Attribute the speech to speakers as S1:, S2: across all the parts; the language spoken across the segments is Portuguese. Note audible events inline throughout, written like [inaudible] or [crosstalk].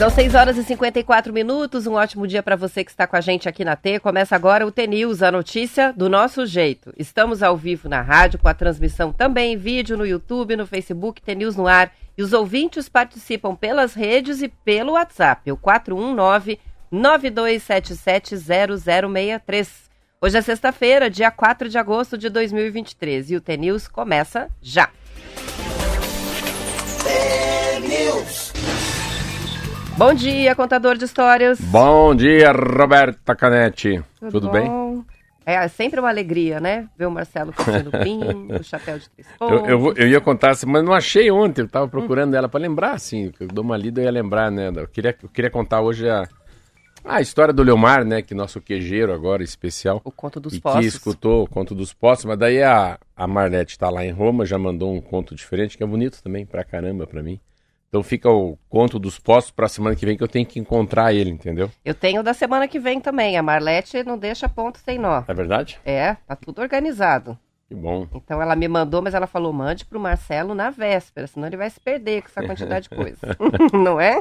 S1: São 6 horas e 54 minutos. Um ótimo dia para você que está com a gente aqui na T. Começa agora o T-News, a notícia do nosso jeito. Estamos ao vivo na rádio, com a transmissão também em vídeo no YouTube, no Facebook, T-News no ar. E os ouvintes participam pelas redes e pelo WhatsApp, o 419 92770063. Hoje é sexta-feira, dia 4 de agosto de 2023 e o T-News começa já. Bom dia, contador de histórias.
S2: Bom dia, Roberta Canetti. Tudo, Tudo bem?
S1: É sempre uma alegria, né? Ver o Marcelo [laughs] pinho, o chapéu de três
S2: eu, eu, eu, ia contar assim, mas não achei ontem. Eu tava procurando hum. ela para lembrar, assim. Eu dou uma lida e ia lembrar, né? Eu queria, eu queria contar hoje a, a história do Leomar, né? Que nosso quejeiro agora, especial.
S1: O Conto dos
S2: e
S1: Poços.
S2: que escutou o Conto dos Poços. Mas daí a, a Marlete tá lá em Roma, já mandou um conto diferente, que é bonito também, pra caramba, pra mim. Então fica o conto dos postos para a semana que vem que eu tenho que encontrar ele, entendeu?
S1: Eu tenho da semana que vem também. A Marlete não deixa ponto sem nó.
S2: É verdade?
S1: É, tá tudo organizado.
S2: Que bom.
S1: Então ela me mandou, mas ela falou: mande pro Marcelo na véspera, senão ele vai se perder com essa quantidade de coisa. [laughs] [laughs] não é?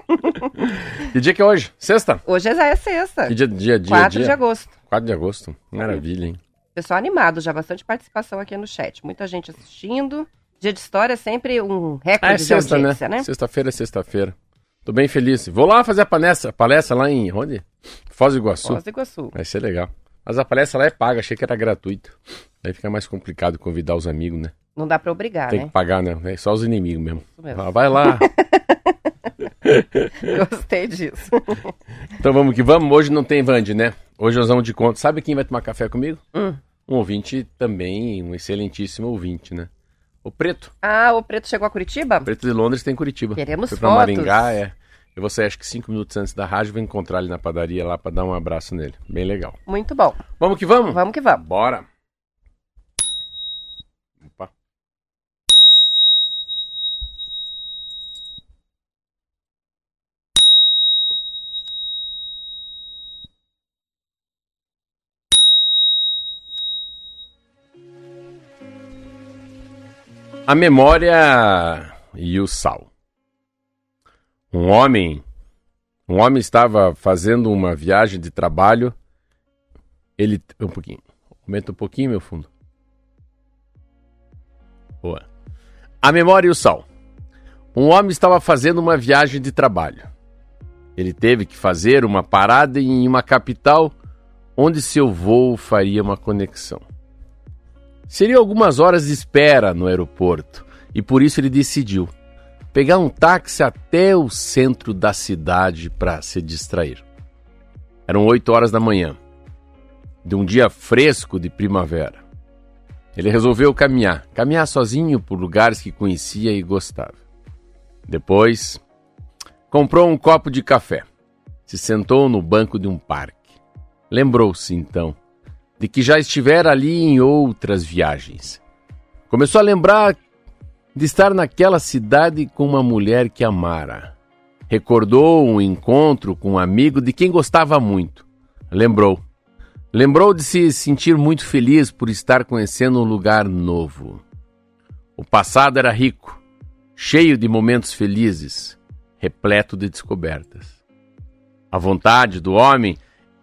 S2: Que dia que é hoje? Sexta?
S1: Hoje já é sexta.
S2: Que dia, dia, dia
S1: 4
S2: dia?
S1: de agosto.
S2: 4 de agosto. Maravilha, hein?
S1: Pessoal animado, já bastante participação aqui no chat. Muita gente assistindo. Dia de história é sempre um recorde ah, é sexta, de audiência, né? né?
S2: Sexta-feira é sexta-feira. Tô bem feliz. Vou lá fazer a palestra, palestra lá em onde? Foz do Iguaçu.
S1: Foz do Iguaçu.
S2: Vai ser legal. Mas a palestra lá é paga, achei que era gratuito. Aí fica mais complicado convidar os amigos, né?
S1: Não dá pra obrigar,
S2: Tem
S1: né?
S2: que pagar, né? É só os inimigos mesmo. mesmo. Ah, vai lá. [laughs]
S1: Gostei disso.
S2: então vamos que vamos. Hoje não tem Vande, né? Hoje nós vamos de conta. Sabe quem vai tomar café comigo?
S1: Hum.
S2: Um ouvinte também, um excelentíssimo ouvinte, né? O Preto.
S1: Ah, o Preto chegou a Curitiba?
S2: O Preto de Londres tem Curitiba.
S1: Queremos
S2: Foi
S1: fotos.
S2: pra Maringá, é. Eu vou sair acho que cinco minutos antes da rádio, vou encontrar ele na padaria lá para dar um abraço nele. Bem legal.
S1: Muito bom.
S2: Vamos que vamos?
S1: Vamos que vamos.
S2: Bora. A memória e o sal. Um homem, um homem estava fazendo uma viagem de trabalho. Ele um pouquinho, aumenta um pouquinho meu fundo. Boa. A memória e o sal. Um homem estava fazendo uma viagem de trabalho. Ele teve que fazer uma parada em uma capital onde seu voo faria uma conexão. Seria algumas horas de espera no aeroporto e por isso ele decidiu pegar um táxi até o centro da cidade para se distrair. Eram 8 horas da manhã, de um dia fresco de primavera. Ele resolveu caminhar, caminhar sozinho por lugares que conhecia e gostava. Depois, comprou um copo de café, se sentou no banco de um parque. Lembrou-se então de que já estivera ali em outras viagens. Começou a lembrar de estar naquela cidade com uma mulher que amara. Recordou um encontro com um amigo de quem gostava muito. Lembrou. Lembrou de se sentir muito feliz por estar conhecendo um lugar novo. O passado era rico, cheio de momentos felizes, repleto de descobertas. A vontade do homem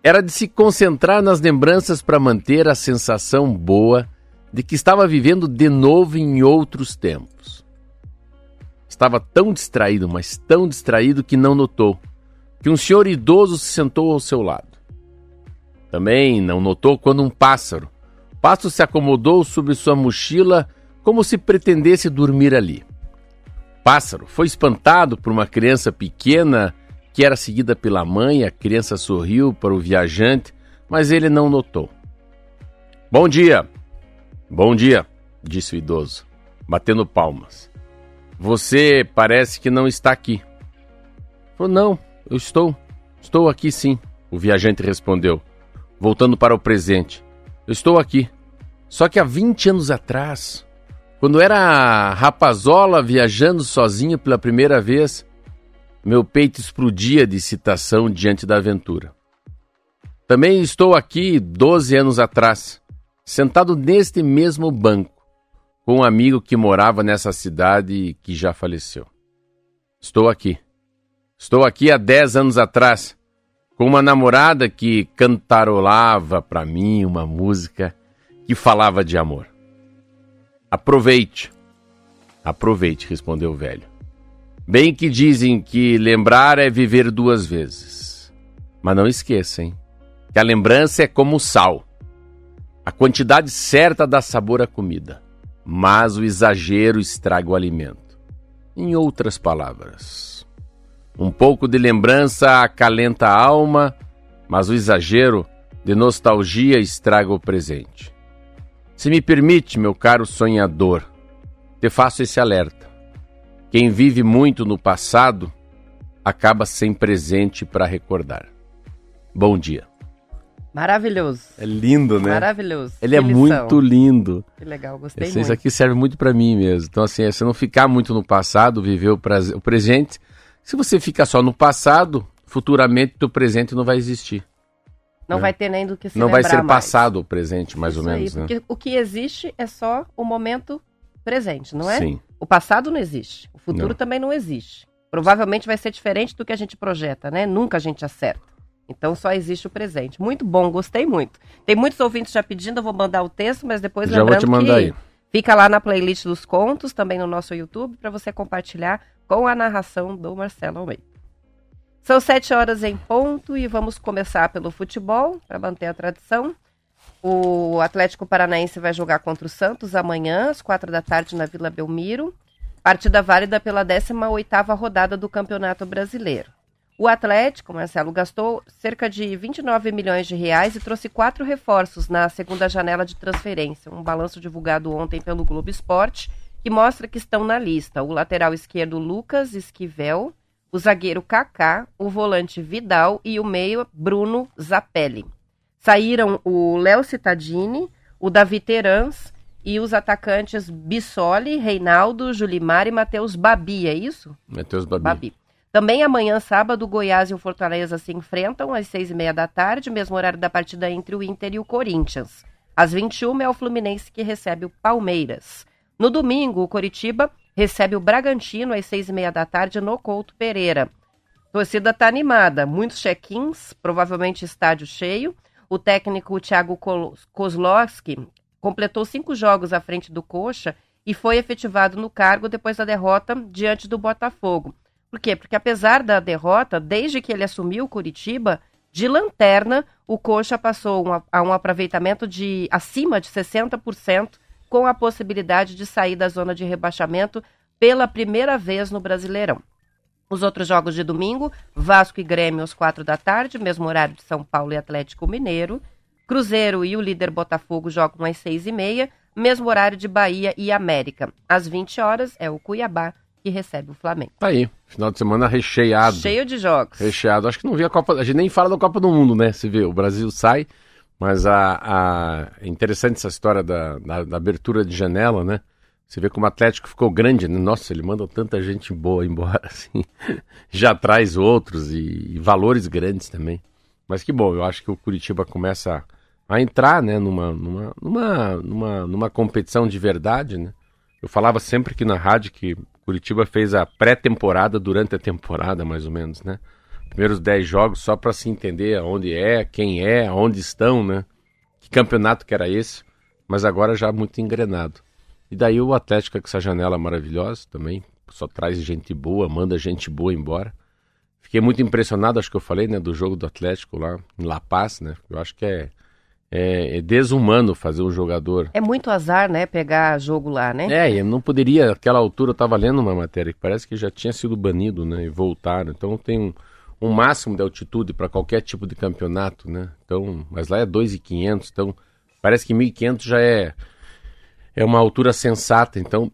S2: era de se concentrar nas lembranças para manter a sensação boa de que estava vivendo de novo em outros tempos. Estava tão distraído, mas tão distraído que não notou que um senhor idoso se sentou ao seu lado. Também não notou quando um pássaro, pássaro se acomodou sobre sua mochila como se pretendesse dormir ali. Pássaro foi espantado por uma criança pequena que era seguida pela mãe, a criança sorriu para o viajante, mas ele não notou. Bom dia! Bom dia, disse o idoso, batendo palmas. Você parece que não está aqui. Falou, não, eu estou. Estou aqui sim, o viajante respondeu, voltando para o presente. Eu estou aqui. Só que há 20 anos atrás, quando era rapazola viajando sozinho pela primeira vez, meu peito explodia de excitação diante da aventura. Também estou aqui 12 anos atrás, sentado neste mesmo banco, com um amigo que morava nessa cidade e que já faleceu. Estou aqui. Estou aqui há 10 anos atrás, com uma namorada que cantarolava para mim uma música que falava de amor. Aproveite. Aproveite, respondeu o velho. Bem que dizem que lembrar é viver duas vezes. Mas não esqueça, hein? Que a lembrança é como o sal. A quantidade certa dá sabor à comida, mas o exagero estraga o alimento. Em outras palavras, um pouco de lembrança acalenta a alma, mas o exagero de nostalgia estraga o presente. Se me permite, meu caro sonhador, te faço esse alerta. Quem vive muito no passado acaba sem presente para recordar. Bom dia.
S1: Maravilhoso.
S2: É lindo, né?
S1: Maravilhoso.
S2: Ele que é lição. muito lindo.
S1: Que legal, gostei
S2: Esse,
S1: muito.
S2: Isso aqui serve muito para mim mesmo. Então, assim, é você não ficar muito no passado, viver o, prazer, o presente. Se você ficar só no passado, futuramente o presente não vai existir.
S1: Não né? vai ter nem do que se
S2: Não vai ser
S1: mais.
S2: passado o presente, mais
S1: isso
S2: ou menos,
S1: aí,
S2: né?
S1: Porque o que existe é só o momento presente, não é?
S2: Sim.
S1: O passado não existe. O futuro
S2: Não.
S1: também não existe. Provavelmente vai ser diferente do que a gente projeta, né? Nunca a gente acerta. Então só existe o presente. Muito bom, gostei muito. Tem muitos ouvintes já pedindo, eu vou mandar o texto, mas depois
S2: Já vou
S1: lembrando
S2: te mandar
S1: que
S2: aí.
S1: fica lá na playlist dos contos, também no nosso YouTube, para você compartilhar com a narração do Marcelo Almeida. São sete horas em ponto e vamos começar pelo futebol, para manter a tradição. O Atlético Paranaense vai jogar contra o Santos amanhã, às quatro da tarde, na Vila Belmiro. Partida válida pela 18ª rodada do Campeonato Brasileiro. O Atlético, Marcelo, gastou cerca de 29 milhões de reais e trouxe quatro reforços na segunda janela de transferência. Um balanço divulgado ontem pelo Globo Esporte, que mostra que estão na lista o lateral esquerdo Lucas Esquivel, o zagueiro Kaká, o volante Vidal e o meio Bruno Zapelli. Saíram o Léo Cittadini, o Davi Terans e os atacantes Bissoli, Reinaldo, Julimar e Matheus Babi, é isso?
S2: Matheus Babi.
S1: Babi. Também amanhã, sábado, Goiás e o Fortaleza se enfrentam às seis e meia da tarde, mesmo horário da partida entre o Inter e o Corinthians. Às 21 é o Fluminense que recebe o Palmeiras. No domingo, o Coritiba recebe o Bragantino às seis e meia da tarde no Couto Pereira. A torcida está animada, muitos check-ins, provavelmente estádio cheio. O técnico Thiago Kozlowski completou cinco jogos à frente do Coxa e foi efetivado no cargo depois da derrota diante do Botafogo. Por quê? Porque apesar da derrota, desde que ele assumiu o Curitiba, de lanterna, o Coxa passou a um aproveitamento de acima de 60%, com a possibilidade de sair da zona de rebaixamento pela primeira vez no Brasileirão. Os outros jogos de domingo, Vasco e Grêmio às quatro da tarde, mesmo horário de São Paulo e Atlético Mineiro. Cruzeiro e o líder Botafogo jogam às seis e meia, mesmo horário de Bahia e América. Às 20 horas é o Cuiabá que recebe o Flamengo.
S2: Tá aí, final de semana recheado.
S1: Cheio de jogos.
S2: Recheado. Acho que não vi a Copa. A gente nem fala da Copa do Mundo, né? Você vê, o Brasil sai, mas a, a... é interessante essa história da, da, da, abertura de janela, né? Você vê como o Atlético ficou grande, né? Nossa, ele manda tanta gente boa embora, [laughs] assim. Já traz outros e, e valores grandes também. Mas que bom, eu acho que o Curitiba começa a, entrar, né, numa, numa, numa, numa, numa competição de verdade, né? Eu falava sempre aqui na rádio que Curitiba fez a pré-temporada durante a temporada, mais ou menos, né? Primeiros 10 jogos só para se entender onde é, quem é, onde estão, né? Que campeonato que era esse, mas agora já muito engrenado. E daí o Atlético com essa janela maravilhosa também, só traz gente boa, manda gente boa embora. Fiquei muito impressionado, acho que eu falei, né, do jogo do Atlético lá em La Paz, né? Eu acho que é é, é, desumano fazer um jogador.
S1: É muito azar, né? Pegar jogo lá, né?
S2: É, e não poderia, naquela altura eu estava lendo uma matéria que parece que já tinha sido banido, né? E voltaram. Então tem um, um máximo de altitude para qualquer tipo de campeonato, né? Então, mas lá é 2.500, então parece que 1.500 já é é uma altura sensata, então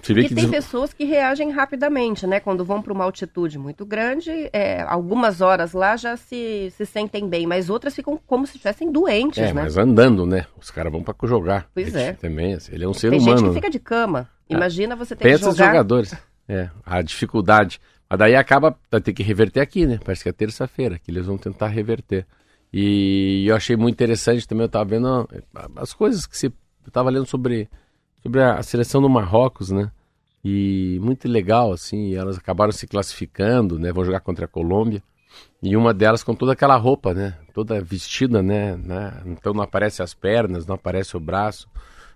S2: você vê
S1: e
S2: que
S1: tem
S2: des...
S1: pessoas que reagem rapidamente, né? Quando vão para uma altitude muito grande, é, algumas horas lá já se, se sentem bem, mas outras ficam como se estivessem doentes,
S2: é,
S1: né?
S2: mas andando, né? Os caras vão para jogar.
S1: Pois
S2: ele,
S1: é.
S2: Também, ele é um ser
S1: tem
S2: humano.
S1: gente que
S2: né?
S1: fica de cama. Imagina você ter
S2: Pensa
S1: que jogar.
S2: jogadores. É, a dificuldade. Mas daí acaba, vai ter que reverter aqui, né? Parece que é terça-feira, que eles vão tentar reverter. E eu achei muito interessante também, eu tava vendo as coisas que se... Eu tava lendo sobre sobre a, seleção do Marrocos, né? E muito legal, assim, elas acabaram se classificando, né? Vão jogar contra a Colômbia. E uma delas com toda aquela roupa, né? Toda vestida, né? né? Então não aparece as pernas, não aparece o braço,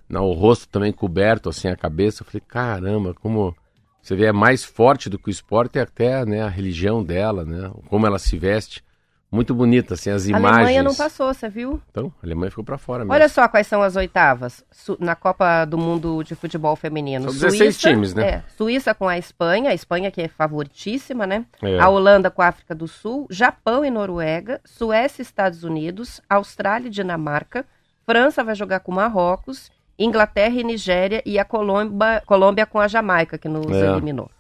S2: não, o rosto também coberto, assim, a cabeça. Eu falei, caramba, como você vê, é mais forte do que o esporte e até né, a religião dela, né? Como ela se veste. Muito bonita, assim, as imagens. A
S1: Alemanha não passou, você viu?
S2: Então, a Alemanha ficou para fora mesmo.
S1: Olha só quais são as oitavas Su na Copa do Mundo de Futebol Feminino.
S2: São 16 Suíça, times, né?
S1: É, Suíça com a Espanha, a Espanha que é favoritíssima, né? É. A Holanda com a África do Sul, Japão e Noruega, Suécia e Estados Unidos, Austrália e Dinamarca, França vai jogar com Marrocos, Inglaterra e Nigéria e a Colômbia, Colômbia com a Jamaica, que nos é. eliminou.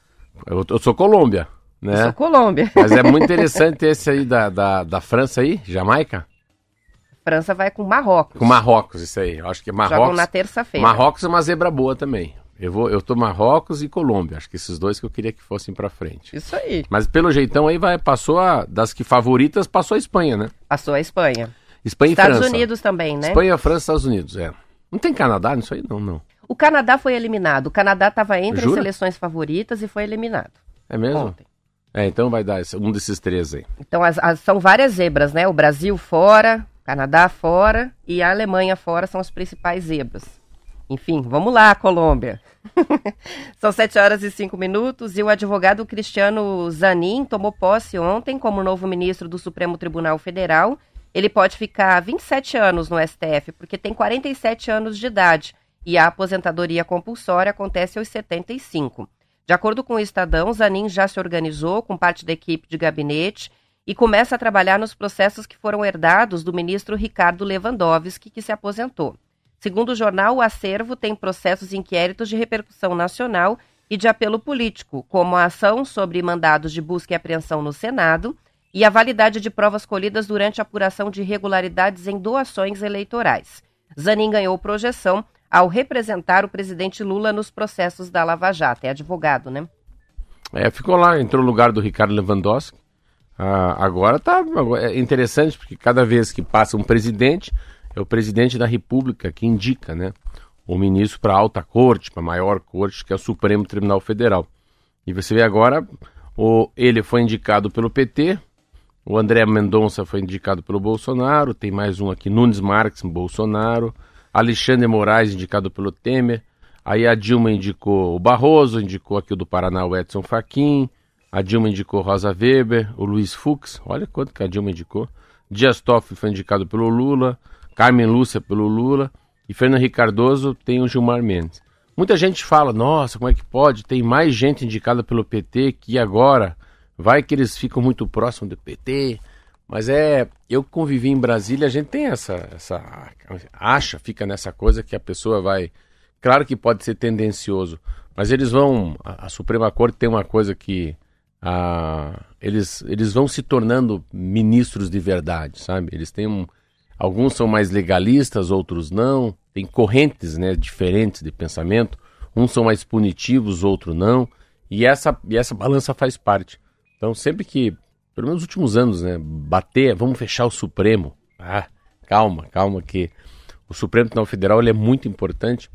S2: Eu, eu sou Colômbia. Né?
S1: Sou Colômbia. [laughs]
S2: Mas é muito interessante esse aí da, da, da França aí, Jamaica.
S1: França vai com Marrocos.
S2: Com Marrocos, isso aí. Eu acho que Marrocos.
S1: Jogam na terça-feira.
S2: Marrocos é uma zebra boa também. Eu vou, eu tô Marrocos e Colômbia. Acho que esses dois que eu queria que fossem para frente.
S1: Isso aí.
S2: Mas pelo jeitão aí vai passou a das que favoritas passou a Espanha, né?
S1: Passou a Espanha.
S2: Espanha
S1: Estados
S2: e França.
S1: Estados Unidos também, né?
S2: Espanha, França, Estados Unidos, é. Não tem Canadá nisso aí não, não.
S1: O Canadá foi eliminado. O Canadá estava entre Jura? as seleções favoritas e foi eliminado.
S2: É mesmo? Ontem. É, então vai dar um desses três aí.
S1: Então as, as, são várias zebras, né? O Brasil fora, Canadá fora e a Alemanha fora são as principais zebras. Enfim, vamos lá, Colômbia. [laughs] são sete horas e cinco minutos e o advogado Cristiano Zanin tomou posse ontem como novo ministro do Supremo Tribunal Federal. Ele pode ficar 27 anos no STF porque tem 47 anos de idade e a aposentadoria compulsória acontece aos 75. De acordo com o Estadão, Zanin já se organizou com parte da equipe de gabinete e começa a trabalhar nos processos que foram herdados do ministro Ricardo Lewandowski, que se aposentou. Segundo o jornal, o acervo tem processos e inquéritos de repercussão nacional e de apelo político, como a ação sobre mandados de busca e apreensão no Senado e a validade de provas colhidas durante a apuração de irregularidades em doações eleitorais. Zanin ganhou projeção ao representar o presidente Lula nos processos da Lava Jato. É advogado, né?
S2: É, ficou lá, entrou no lugar do Ricardo Lewandowski. Ah, agora tá é interessante, porque cada vez que passa um presidente, é o presidente da República que indica, né? O ministro para a alta corte, para a maior corte, que é o Supremo Tribunal Federal. E você vê agora, o, ele foi indicado pelo PT, o André Mendonça foi indicado pelo Bolsonaro, tem mais um aqui, Nunes Marques, Bolsonaro. Alexandre Moraes, indicado pelo Temer. Aí a Dilma indicou o Barroso, indicou aqui o do Paraná o Edson Fachin. A Dilma indicou Rosa Weber, o Luiz Fux. Olha quanto que a Dilma indicou. Dias Toffoli foi indicado pelo Lula. Carmen Lúcia pelo Lula. E Fernando Ricardoso tem o Gilmar Mendes. Muita gente fala, nossa, como é que pode? Tem mais gente indicada pelo PT que agora vai que eles ficam muito próximos do PT. Mas é, eu convivi em Brasília, a gente tem essa, essa acha, fica nessa coisa que a pessoa vai, claro que pode ser tendencioso, mas eles vão, a, a Suprema Corte tem uma coisa que a, eles, eles vão se tornando ministros de verdade, sabe? Eles têm um, alguns são mais legalistas, outros não, tem correntes, né, diferentes de pensamento, uns são mais punitivos, outros não, e essa, e essa balança faz parte. Então, sempre que pelo menos nos últimos anos, né? Bater, vamos fechar o Supremo. Ah, calma, calma que o Supremo Tribunal Federal ele é muito importante,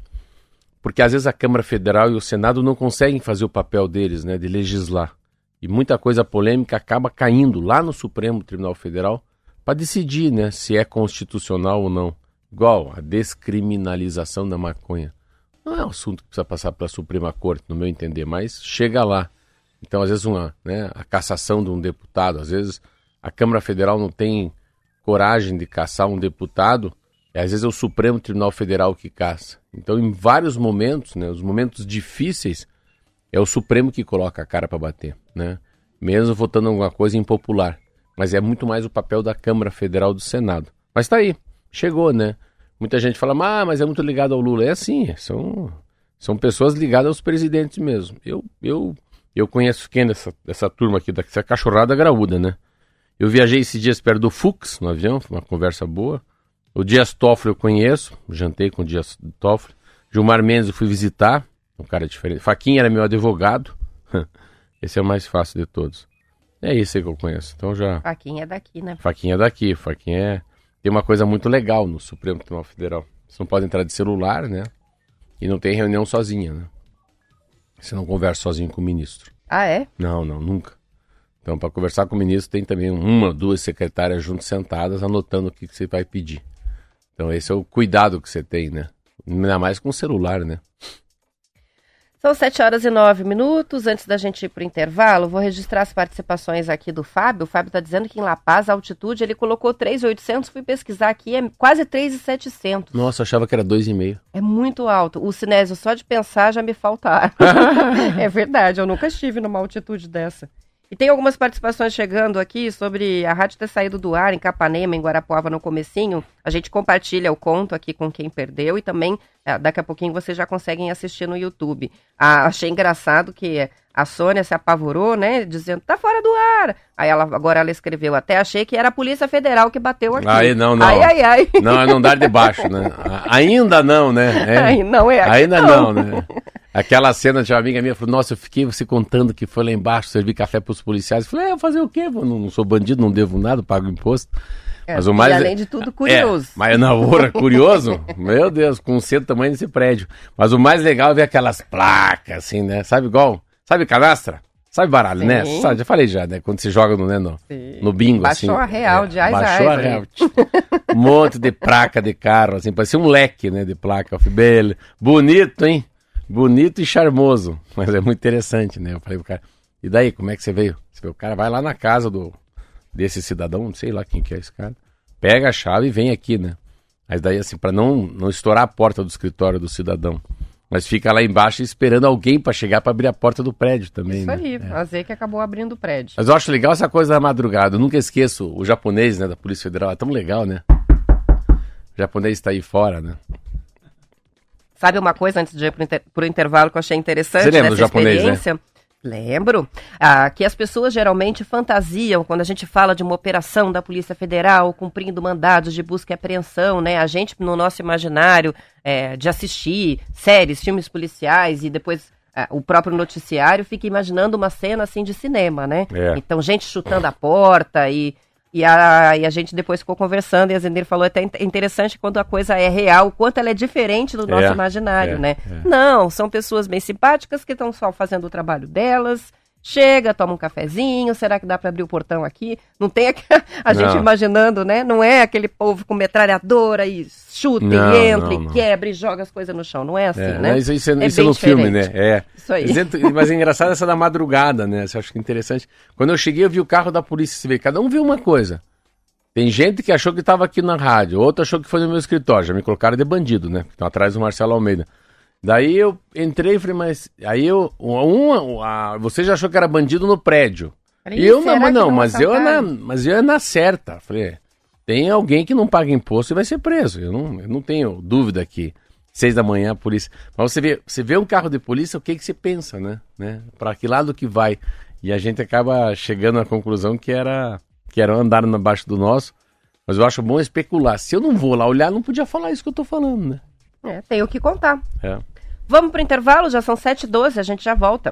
S2: porque às vezes a Câmara Federal e o Senado não conseguem fazer o papel deles, né, de legislar. E muita coisa polêmica acaba caindo lá no Supremo Tribunal Federal para decidir, né, se é constitucional ou não. Igual a descriminalização da maconha. Não é um assunto que precisa passar pela Suprema Corte, no meu entender, mas chega lá. Então, às vezes, uma, né, a cassação de um deputado, às vezes a Câmara Federal não tem coragem de caçar um deputado, e às vezes é o Supremo Tribunal Federal que caça. Então, em vários momentos, né, os momentos difíceis, é o Supremo que coloca a cara para bater, né? Mesmo votando alguma coisa impopular. Mas é muito mais o papel da Câmara Federal do Senado. Mas tá aí, chegou, né? Muita gente fala, ah, mas é muito ligado ao Lula. É assim, são, são pessoas ligadas aos presidentes mesmo. Eu, eu eu conheço quem dessa, dessa turma aqui, dessa cachorrada graúda, né? Eu viajei esses dias perto do Fux, no avião, foi uma conversa boa. O Dias Toffoli eu conheço, jantei com o Dias Toffoli. Gilmar Mendes eu fui visitar, um cara diferente. Faquinha era meu advogado. [laughs] Esse é o mais fácil de todos. É isso aí que eu conheço. Então já.
S1: Faquinha é daqui, né?
S2: Faquinha é daqui. Faquinha é. Tem uma coisa muito legal no Supremo Tribunal Federal. Você não pode entrar de celular, né? E não tem reunião sozinha, né? Você não conversa sozinho com o ministro.
S1: Ah, é?
S2: Não, não, nunca. Então, para conversar com o ministro, tem também uma, duas secretárias juntas sentadas anotando o que, que você vai pedir. Então, esse é o cuidado que você tem, né? Ainda mais com o celular, né?
S1: São 7 horas e 9 minutos. Antes da gente ir para o intervalo, vou registrar as participações aqui do Fábio. O Fábio está dizendo que em La Paz, a altitude, ele colocou 3,800. Fui pesquisar aqui, é quase 3,700.
S2: Nossa, achava que era 2,5.
S1: É muito alto. O Sinésio, só de pensar já me falta ar. [laughs] é verdade, eu nunca estive numa altitude dessa. E tem algumas participações chegando aqui sobre a rádio ter saído do ar em Capanema, em Guarapuava, no comecinho. A gente compartilha o conto aqui com quem perdeu e também é, daqui a pouquinho vocês já conseguem assistir no YouTube. Ah, achei engraçado que a Sônia se apavorou, né, dizendo, tá fora do ar. Aí ela, agora ela escreveu, até achei que era a Polícia Federal que bateu aqui.
S2: Aí não, não.
S1: Ai, ai, ai.
S2: Não, é não dar de baixo, né? [laughs] Ainda não, né?
S1: É. Aí não é aqui
S2: Ainda
S1: não.
S2: não, né? Aquela cena de uma amiga minha falou: Nossa, eu fiquei você contando que foi lá embaixo servir café para os policiais. Eu falei: É, fazer o quê? Eu não, não sou bandido, não devo nada, pago imposto.
S1: É,
S2: mas o mais
S1: e além de tudo, curioso.
S2: É, mas na hora, curioso? Meu Deus, com o tamanho desse prédio. Mas o mais legal é ver aquelas placas, assim, né? Sabe igual? Sabe canastra? Sabe baralho,
S1: Sim.
S2: né? Sabe, já falei já, né? Quando você joga no, né, no, no bingo,
S1: Baixou
S2: assim.
S1: a real, de ais
S2: Baixou a real. [laughs] Um monte de placa de carro, assim, parecia um leque, né, de placa. "Bele- bonito, hein? Bonito e charmoso. Mas é muito interessante, né? Eu falei pro cara, e daí, como é que você veio? Você vê, o cara vai lá na casa do desse cidadão, não sei lá quem que é esse cara, pega a chave e vem aqui, né? Mas daí, assim, para não, não estourar a porta do escritório do cidadão. Mas fica lá embaixo esperando alguém para chegar para abrir a porta do prédio também,
S1: Isso
S2: né?
S1: aí,
S2: É.
S1: a Z que acabou abrindo o prédio.
S2: Mas eu acho legal essa coisa da madrugada. Eu nunca esqueço o japonês, né, da Polícia Federal. É tão legal, né? O japonês está aí fora, né?
S1: Sabe uma coisa, antes de ir pro, inter- pro intervalo, que eu achei interessante
S2: Você lembra do japonês, né?
S1: Lembro. Ah, que as pessoas geralmente fantasiam quando a gente fala de uma operação da Polícia Federal cumprindo mandados de busca e apreensão, né? A gente, no nosso imaginário é, de assistir séries, filmes policiais e depois ah, o próprio noticiário, fica imaginando uma cena assim de cinema, né?
S2: É.
S1: Então, gente chutando a porta e. E a, e a gente depois ficou conversando e a Zenir falou até in- interessante quando a coisa é real, o quanto ela é diferente do nosso
S2: É,
S1: imaginário,
S2: é,
S1: né?
S2: é.
S1: Não, são pessoas bem simpáticas que estão só fazendo o trabalho delas. Chega, toma um cafezinho, será que dá para abrir o portão aqui? Não tem [laughs] a gente imaginando, né? Não é aquele povo com metralhadora e chuta
S2: Não,
S1: e entra
S2: não,
S1: e
S2: não.
S1: quebra e joga as coisas no chão. Não é assim,
S2: É,
S1: né?
S2: Isso, isso é,
S1: É
S2: isso é no filme, né? É.
S1: Isso aí.
S2: Mas, é- mas é engraçado essa da madrugada, né? Você acha que é interessante. Quando eu cheguei, eu vi o carro da polícia civil. Cada um viu uma coisa. Tem gente que achou que estava aqui na rádio, outro achou que foi no meu escritório. Já me colocaram de bandido, né? Estão atrás do Marcelo Almeida. Daí eu entrei e falei, mas. Aí eu. Um, a, você já achou que era bandido no prédio.
S1: Falei,
S2: eu não, mas
S1: que
S2: não, mas eu, é na, mas eu é na certa. Falei, tem alguém que não paga imposto e vai ser preso. Eu não, eu não tenho dúvida que seis da manhã a polícia. Mas você vê, você vê um carro de polícia, o que que você pensa, né? né? Para que lado que vai? E a gente acaba chegando à conclusão que era que era andar abaixo do nosso. Mas eu acho bom especular. Se eu não vou lá olhar, não podia falar isso que eu tô falando, né?
S1: É, tenho que contar.
S2: É.
S1: Vamos pro intervalo, já são 7h12, a gente já volta.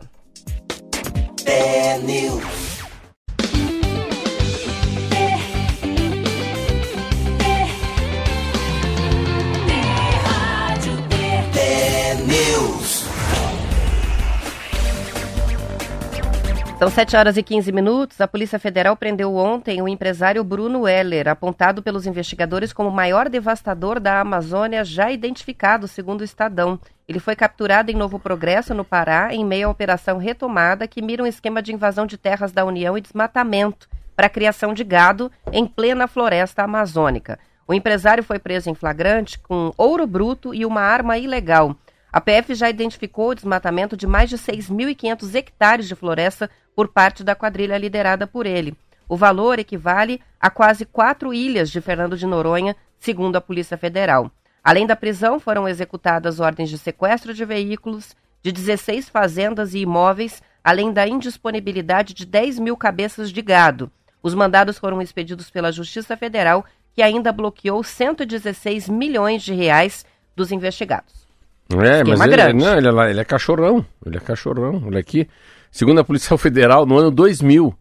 S1: São 7 horas e 15 minutos. A Polícia Federal prendeu ontem o empresário Bruno Heller, apontado pelos investigadores como o maior devastador da Amazônia já identificado, segundo o Estadão. Ele foi capturado em Novo Progresso, no Pará, em meio à operação retomada que mira um esquema de invasão de terras da União e desmatamento para criação de gado em plena floresta amazônica. O empresário foi preso em flagrante com ouro bruto e uma arma ilegal. A PF já identificou o desmatamento de mais de 6.500 hectares de floresta por parte da quadrilha liderada por ele. O valor equivale a quase quatro ilhas de Fernando de Noronha, segundo a Polícia Federal. Além da prisão, foram executadas ordens de sequestro de veículos, de 16 fazendas e imóveis, além da indisponibilidade de 10 mil cabeças de gado. Os mandados foram expedidos pela Justiça Federal, que ainda bloqueou 116 milhões de reais dos investigados.
S2: É,
S1: Esquema
S2: mas ele,
S1: grande.
S2: não, ele, é lá- ele é cachorrão. Ele é cachorrão. Olha aqui. Segundo a Polícia [laughs] Federal, no ano 2000,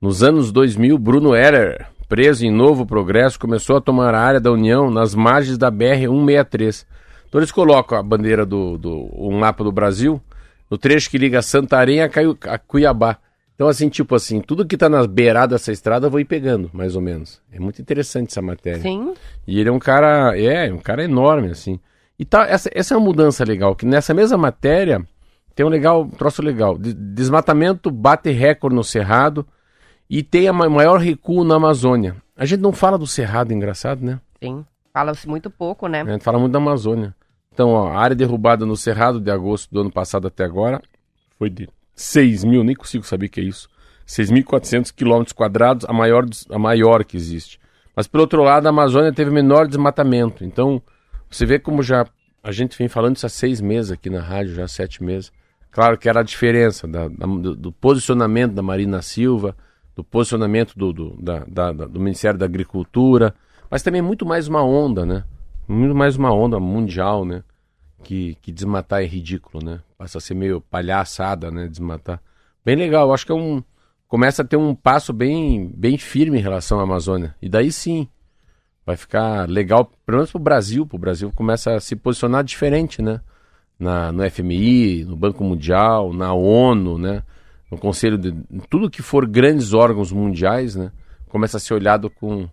S2: nos anos 2000, Bruno Heller, preso em Novo Progresso, começou a tomar a área da União nas margens da BR-163. Então eles colocam a bandeira do, do um mapa do Brasil no trecho que liga Santarém a, Caiu, a Cuiabá. Então, assim, tipo assim, tudo que está na beirada dessa estrada eu vou ir pegando, mais ou menos. É muito interessante essa matéria.
S1: Sim.
S2: E ele é um cara, é, um cara enorme, assim. E tá, essa, essa é uma mudança legal, que nessa mesma matéria tem um legal, um troço legal. Desmatamento bate recorde no Cerrado e tem a maior recuo na Amazônia. A gente não fala do Cerrado, engraçado, né?
S1: Sim. Fala-se muito pouco, né?
S2: A gente fala muito da Amazônia. Então, ó, a área derrubada no Cerrado de agosto do ano passado até agora foi de 6 mil, nem consigo saber o que é isso. 6.400 quilômetros quadrados, a maior, a maior que existe. Mas, por outro lado, a Amazônia teve menor desmatamento. Então, você vê como já a gente vem falando isso há seis meses aqui na rádio, já há sete meses. Claro que era a diferença da, da, do, do, posicionamento da Marina Silva, do posicionamento do, do, da, do Ministério da Agricultura, mas também muito mais uma onda, né? Muito mais uma onda mundial, né? Que, que desmatar é ridículo, né? Passa a ser meio palhaçada, né? Desmatar. Bem legal, acho que é um. Começa a ter um passo bem, bem firme em relação à Amazônia. E daí sim, vai ficar legal, pelo menos para o Brasil. Para o Brasil começa a se posicionar diferente, né? Na, no FMI, no Banco Mundial, na ONU, né? No Conselho de. Tudo que for grandes órgãos mundiais, né? Começa a ser olhado com.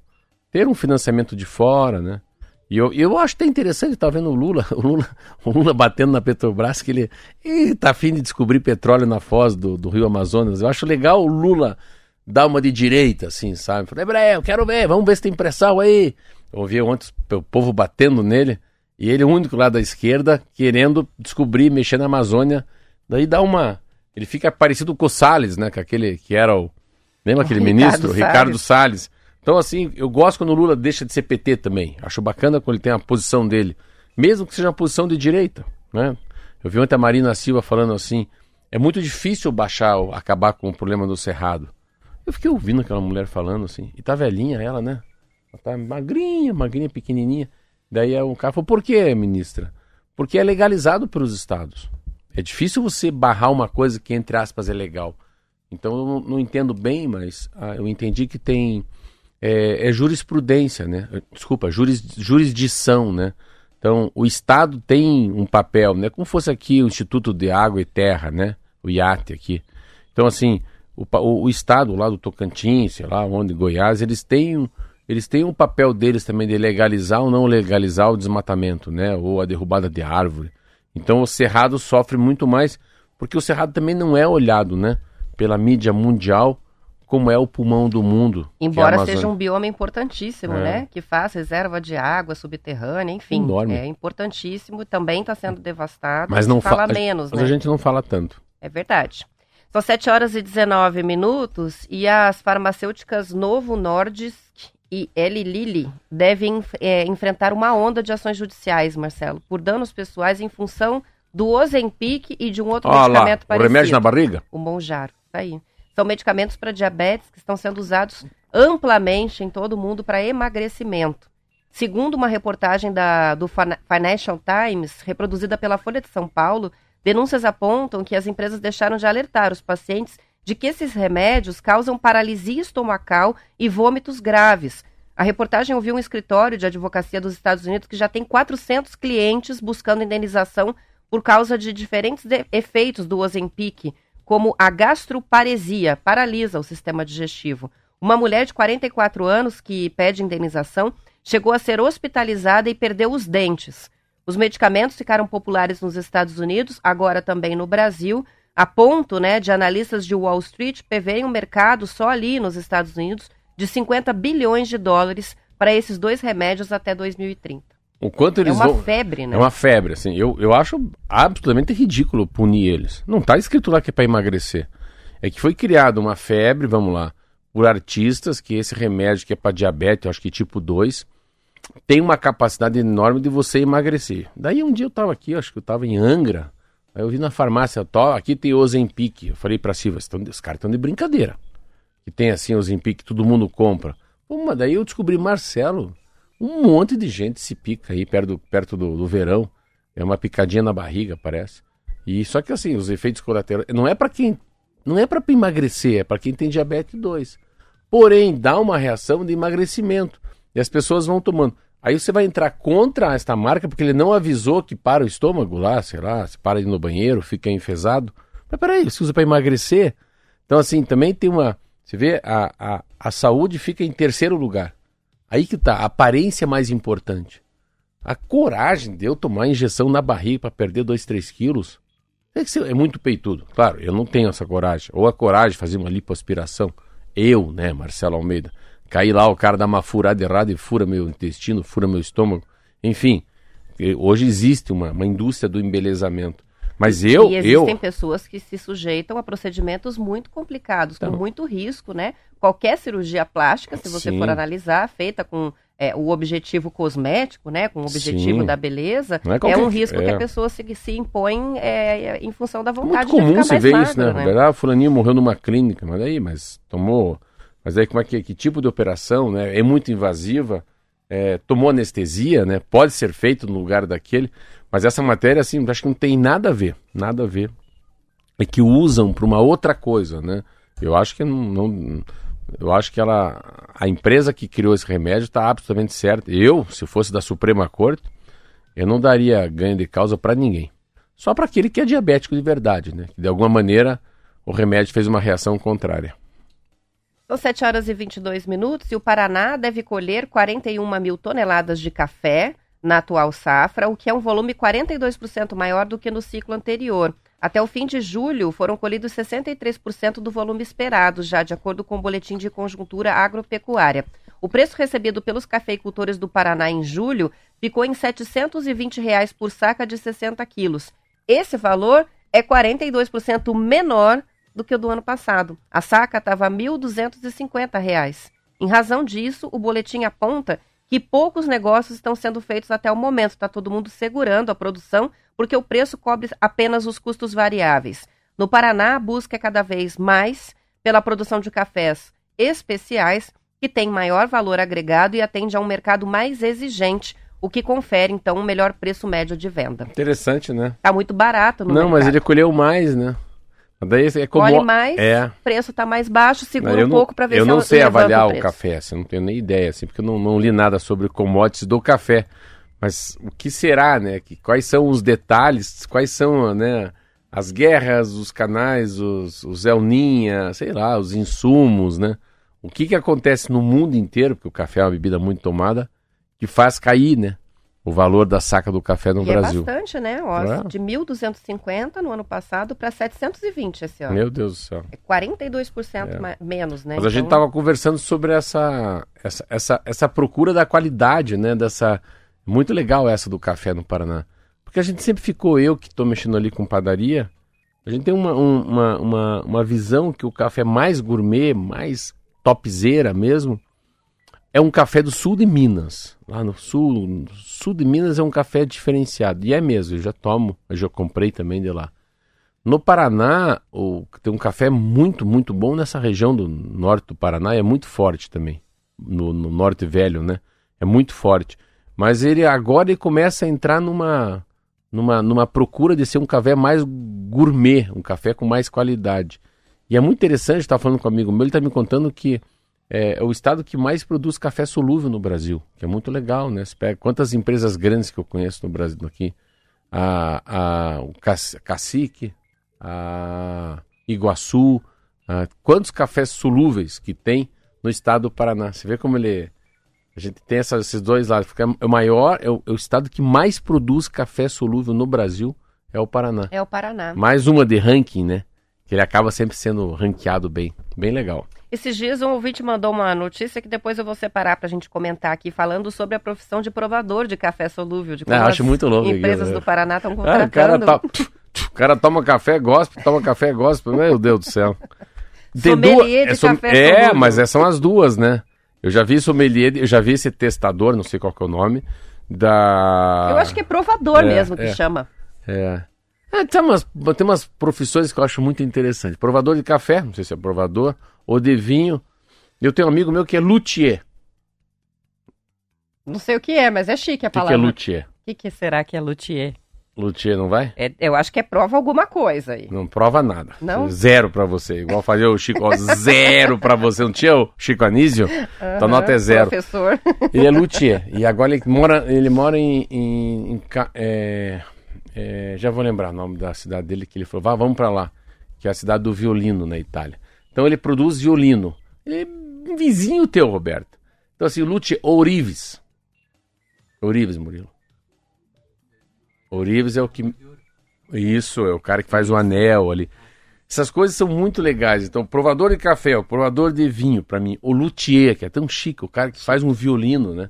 S2: ter um financiamento de fora, né? E eu, eu acho até interessante tá vendo o Lula, [laughs] o Lula, o Lula batendo na Petrobras, que ele está afim de descobrir petróleo na foz do, do Rio Amazonas. Eu acho legal o Lula dar uma de direita, assim, sabe? Falei, eu quero ver, vamos ver se tem pressão aí. Eu ouvi ontem o povo batendo nele, e ele, o único lá da esquerda, querendo descobrir, mexer na Amazônia. Daí dá uma. Ele fica parecido com o Salles, né? Com aquele que era o. Lembra aquele [laughs] Ricardo ministro? Salles. Ricardo Salles. Então, assim, eu gosto quando o Lula deixa de ser PT também. Acho bacana quando ele tem a posição dele. Mesmo que seja uma posição de direita, né? Eu vi ontem a Marina Silva falando assim, é muito difícil baixar, acabar com o problema do Cerrado. Eu fiquei ouvindo aquela mulher falando assim, e tá velhinha ela, né? Ela tá magrinha, magrinha, pequenininha. Daí um cara falou, por que, ministra? Porque é legalizado pelos estados. É difícil você barrar uma coisa que, entre aspas, é legal. Então eu não, entendo bem, mas ah, eu entendi que tem é, é jurisprudência, né? Desculpa, juris, jurisdição, né? Então, o Estado tem um papel, né? Como fosse aqui o Instituto de Água e Terra, né? O IAT aqui. Então, assim, o, o, o Estado lá do Tocantins, sei lá, onde, Goiás, eles têm, eles têm um papel deles também de legalizar ou não legalizar o desmatamento, né? Ou a derrubada de árvore. Então, o Cerrado sofre muito mais, porque o Cerrado também não é olhado, né? Pela mídia mundial como é o pulmão do mundo.
S1: É Embora é seja um bioma importantíssimo, é. né? Que faz reserva de água subterrânea, enfim. Enorme. É importantíssimo, também está sendo devastado.
S2: Mas não
S1: fala
S2: fa
S1: menos,
S2: mas
S1: né?
S2: a gente não fala tanto.
S1: É verdade. São 7 horas e 19 minutos e as farmacêuticas Novo Nordisk e Eli Lilly devem é, enfrentar uma onda de ações judiciais, Marcelo, por danos pessoais em função do Ozempic e de um outro
S2: ah,
S1: medicamento
S2: lá,
S1: parecido.
S2: O remédio na barriga?
S1: O Monjaro, tá aí. São medicamentos para diabetes que estão sendo usados amplamente em todo o mundo para emagrecimento. Segundo uma reportagem da, do Financial Times, reproduzida pela Folha de São Paulo, denúncias apontam que as empresas deixaram de alertar os pacientes de que esses remédios causam paralisia estomacal e vômitos graves. A reportagem ouviu um escritório de advocacia dos Estados Unidos que já tem 400 clientes buscando indenização por causa de diferentes de efeitos do Ozempic, como a gastroparesia, paralisa o sistema digestivo. Uma mulher de 44 anos que pede indenização chegou a ser hospitalizada e perdeu os dentes. Os medicamentos ficaram populares nos Estados Unidos, agora também no Brasil, a ponto né, de analistas de Wall Street preverem um mercado só ali nos Estados Unidos de 50 bilhões de dólares para esses dois remédios até 2030.
S2: O quanto eles
S1: é uma
S2: vão...
S1: febre, né?
S2: É uma febre, assim. Eu, eu acho absolutamente ridículo punir eles. Não está escrito lá que é para emagrecer. É que foi criada uma febre, vamos lá, por artistas, que esse remédio que é para diabetes, acho que tipo 2, tem uma capacidade enorme de você emagrecer. Daí um dia eu estava aqui, acho que eu estava em Angra, aí eu vi na farmácia, tô, aqui tem Ozempic. Eu falei para Silva, os caras estão de brincadeira. Que tem assim Ozempic, todo mundo compra. Pô, mas daí eu descobri Marcelo, um monte de gente se pica aí perto do, perto do, do verão. É uma picadinha na barriga, parece. E só que assim, os efeitos colaterais não é para quem não é para emagrecer, é para quem tem diabetes 2. Porém, dá uma reação de emagrecimento e as pessoas vão tomando. Aí você vai entrar contra esta marca porque ele não avisou que para o estômago lá, sei lá, se para ir no banheiro, fica enfesado. Mas peraí, você usa para emagrecer? Então, assim, também tem uma. Você vê, a, a, a saúde fica em terceiro lugar. Aí que tá, a aparência é mais importante. A coragem de eu tomar injeção na barriga para perder 2, 3 quilos é, é muito peitudo. Claro, eu não tenho essa coragem. Ou a coragem de fazer uma lipoaspiração. Eu, né, Marcelo Almeida. Cair lá, o cara dá uma furada errada e fura meu intestino, fura meu estômago. Enfim, hoje existe uma, uma indústria do embelezamento. Mas eu,
S1: e existem
S2: eu...
S1: pessoas que se sujeitam a procedimentos muito complicados, então, com muito risco, né? Qualquer cirurgia plástica, se você sim. for analisar, feita com é, o objetivo cosmético, né? Com o objetivo sim. da beleza, é, qualquer... é, um risco é. que a pessoa se, se impõe é, em função da vontade
S2: muito comum você ver isso, né? né? Ah, fulaninho morreu numa clínica, mas aí, mas tomou... Mas aí como é que, que tipo de operação, né? É muito invasiva, é, tomou anestesia, né? Pode ser feito no lugar daquele. Mas essa matéria, assim, acho que não tem nada a ver, nada a ver. É que usam para uma outra coisa, né? Eu acho que não, não, eu acho que ela, a empresa que criou esse remédio está absolutamente certa. Eu, se fosse da Suprema Corte, eu não daria ganho de causa para ninguém. Só para aquele que é diabético de verdade, né? De alguma maneira o remédio fez uma reação contrária.
S1: São 7 horas e 22 minutos e o Paraná deve colher 41 mil toneladas de café na atual safra, o que é um volume 42% maior do que no ciclo anterior. Até o fim de julho, foram colhidos 63% do volume esperado, já de acordo com o Boletim de Conjuntura Agropecuária. O preço recebido pelos cafeicultores do Paraná em julho ficou em 720 reais por saca de 60 quilos. Esse valor é 42% menor do que o do ano passado. A saca estava a R$ 1.250. Em razão disso, o boletim aponta que poucos negócios estão sendo feitos até o momento. Está todo mundo segurando a produção porque o preço cobre apenas os custos variáveis. No Paraná, a busca é cada vez mais pela produção de cafés especiais que têm maior valor agregado e atende a um mercado mais exigente, o que confere, então, um melhor preço médio de venda.
S2: Interessante, né?
S1: Está muito barato no
S2: Não,
S1: mercado.
S2: mas ele colheu mais, né?
S1: Daí é como... Colhe mais, é. preço está mais baixo, segura um pouco para ver
S2: eu
S1: se
S2: Eu não sei avaliar o, o, café, assim, não tenho nem ideia, assim, porque eu não, não li nada sobre commodities do café. Mas o que será, né? Que, quais são os detalhes, quais são, né? As guerras, os canais, os, os El Ninha, sei lá, os insumos, né? O que, que acontece no mundo inteiro, porque o café é uma bebida muito tomada, que faz cair, né? O valor da saca do café no
S1: e
S2: é Brasil.
S1: É bastante, né? Ó, é? De 1.250 no ano passado para 720 esse ano.
S2: Meu Deus do céu.
S1: É 42% é. menos, né?
S2: Mas então... a gente estava então conversando sobre essa, essa, essa, essa procura da qualidade, né? Dessa... Muito legal essa do café no Paraná. Porque a gente sempre ficou, eu que estou mexendo ali com padaria, a gente tem uma, um, uma, uma, uma visão que o café é mais gourmet, mais topzera mesmo, é um café do sul de Minas. Lá no sul, no sul de Minas é um café diferenciado. E é mesmo, eu já tomo, eu já comprei também de lá. No Paraná, o, tem um café muito, muito bom nessa região do norte do Paraná, é muito forte também. No, no norte velho, né? É muito forte. Mas ele agora ele começa a entrar numa, numa, numa procura de ser um café mais gourmet, um café com mais qualidade. E é muito interessante, estar falando com um amigo meu, ele está me contando que é, é, o estado que mais produz café solúvel no Brasil, que é muito legal, né? Pega, quantas empresas grandes que eu conheço no Brasil aqui, a, a, o Cacique, a Iguaçu, a, quantos cafés solúveis que tem no estado do Paraná. Você vê como ele. A gente tem essa, esses dois lados. É o maior, é o, é o estado que mais produz café solúvel no Brasil, é o Paraná.
S1: É o Paraná.
S2: Mais uma de ranking, né? Que ele acaba sempre sendo ranqueado bem. Bem legal.
S1: Esses dias um ouvinte mandou uma notícia que depois eu vou separar para a gente comentar aqui, falando sobre a profissão de provador de café solúvel. De
S2: como ah, acho muito louco.
S1: Empresas do Paraná estão contratando. Ah,
S2: o, cara tá, o cara toma café, gosta, toma café, gosta. Meu Deus do céu.
S1: Tem duas, de é, café
S2: é mas essas são as duas, né? Eu já vi sommelier, eu já vi esse testador, não sei qual que é o nome, da...
S1: Eu acho que é provador é, mesmo que
S2: é,
S1: chama.
S2: É. É, tem, umas, tem umas profissões que eu acho muito interessantes. Provador de café, não sei se é provador, ou de vinho. Eu tenho um amigo meu que é luthier.
S1: Não sei o que é, mas é chique a
S2: palavra.
S1: O que,
S2: é luthier?
S1: O que, que será que é luthier?
S2: Luthier não vai?
S1: É, eu acho que é prova alguma coisa aí.
S2: Não prova nada.
S1: Não?
S2: Zero pra você. Igual fazia o Chico, ó, zero pra você. Não tinha o Chico Anísio? Tua
S1: Aham,
S2: nota é zero.
S1: Professor.
S2: Ele é luthier. E agora ele mora, ele mora em. em- em é, é, já vou lembrar o nome da cidade dele, que ele falou: vá, vamos pra lá. Que é a cidade do violino na Itália. Então ele produz violino. Ele é vizinho teu, Roberto. Então assim, o luthier Ourives. Ourives, Murilo. Ourives é o que. Isso, é o cara que faz o anel ali. Essas coisas são muito legais. Então, provador de café, o provador de vinho, pra mim. O luthier, que é tão chique, o cara que faz um violino, né?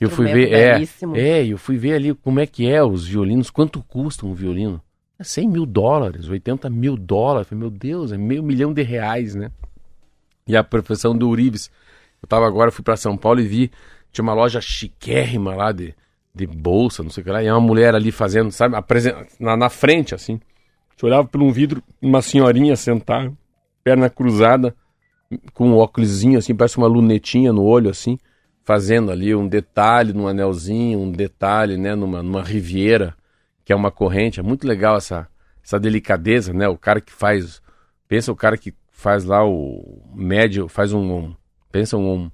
S2: Eu fui ver, é, é, eu fui ver ali como é que é os violinos, quanto custa um violino. É 100 mil dólares, 80 mil dólares. Eu falei, Meu Deus, é meio milhão de reais, né? E a profissão do Urives. Eu tava agora, fui pra São Paulo e vi, tinha uma loja chiquérrima lá de, de bolsa, não sei o que lá, e uma mulher ali fazendo, sabe, na, na frente, assim. Você olhava por um vidro, uma senhorinha sentada, perna cruzada, com um óculosinho assim, parece uma lunetinha no olho, assim, fazendo ali um detalhe num anelzinho, um detalhe, né, numa, numa riviera, que é uma corrente. É muito legal essa, essa delicadeza, né? O cara que faz. Pensa o cara que faz lá o médio, faz um. um- pensa um,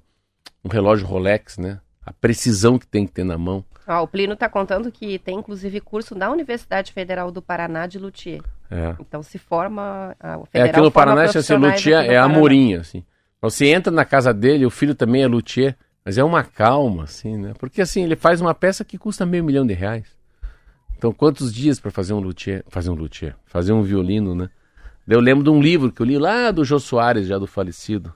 S2: um relógio Rolex, né? A precisão que tem que ter na mão.
S1: Ó, o Plínio está contando que tem inclusive curso da Universidade Federal do Paraná de luthier.
S2: É.
S1: Então se forma a
S2: É
S1: federal
S2: aqui no Paraná,
S1: profissionais
S2: luthier é
S1: Paraná.
S2: amorim, assim. Você entra na casa dele, o filho também é luthier, mas é uma calma, assim, né? Porque assim, ele faz uma peça que custa meio milhão de reais. Então, quantos dias para fazer um luthier, fazer um luthier, fazer um violino, né? Eu lembro de um livro que eu li lá do Jô Soares, já do falecido.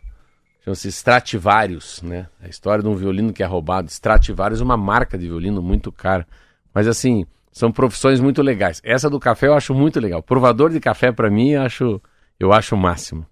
S2: Chama-se Stradivarius, né? A história de um violino que é roubado. Stradivarius é uma marca de violino muito cara. Mas assim, são profissões muito legais. Essa do café eu acho muito legal. Provador de café para mim, eu acho, eu acho o máximo.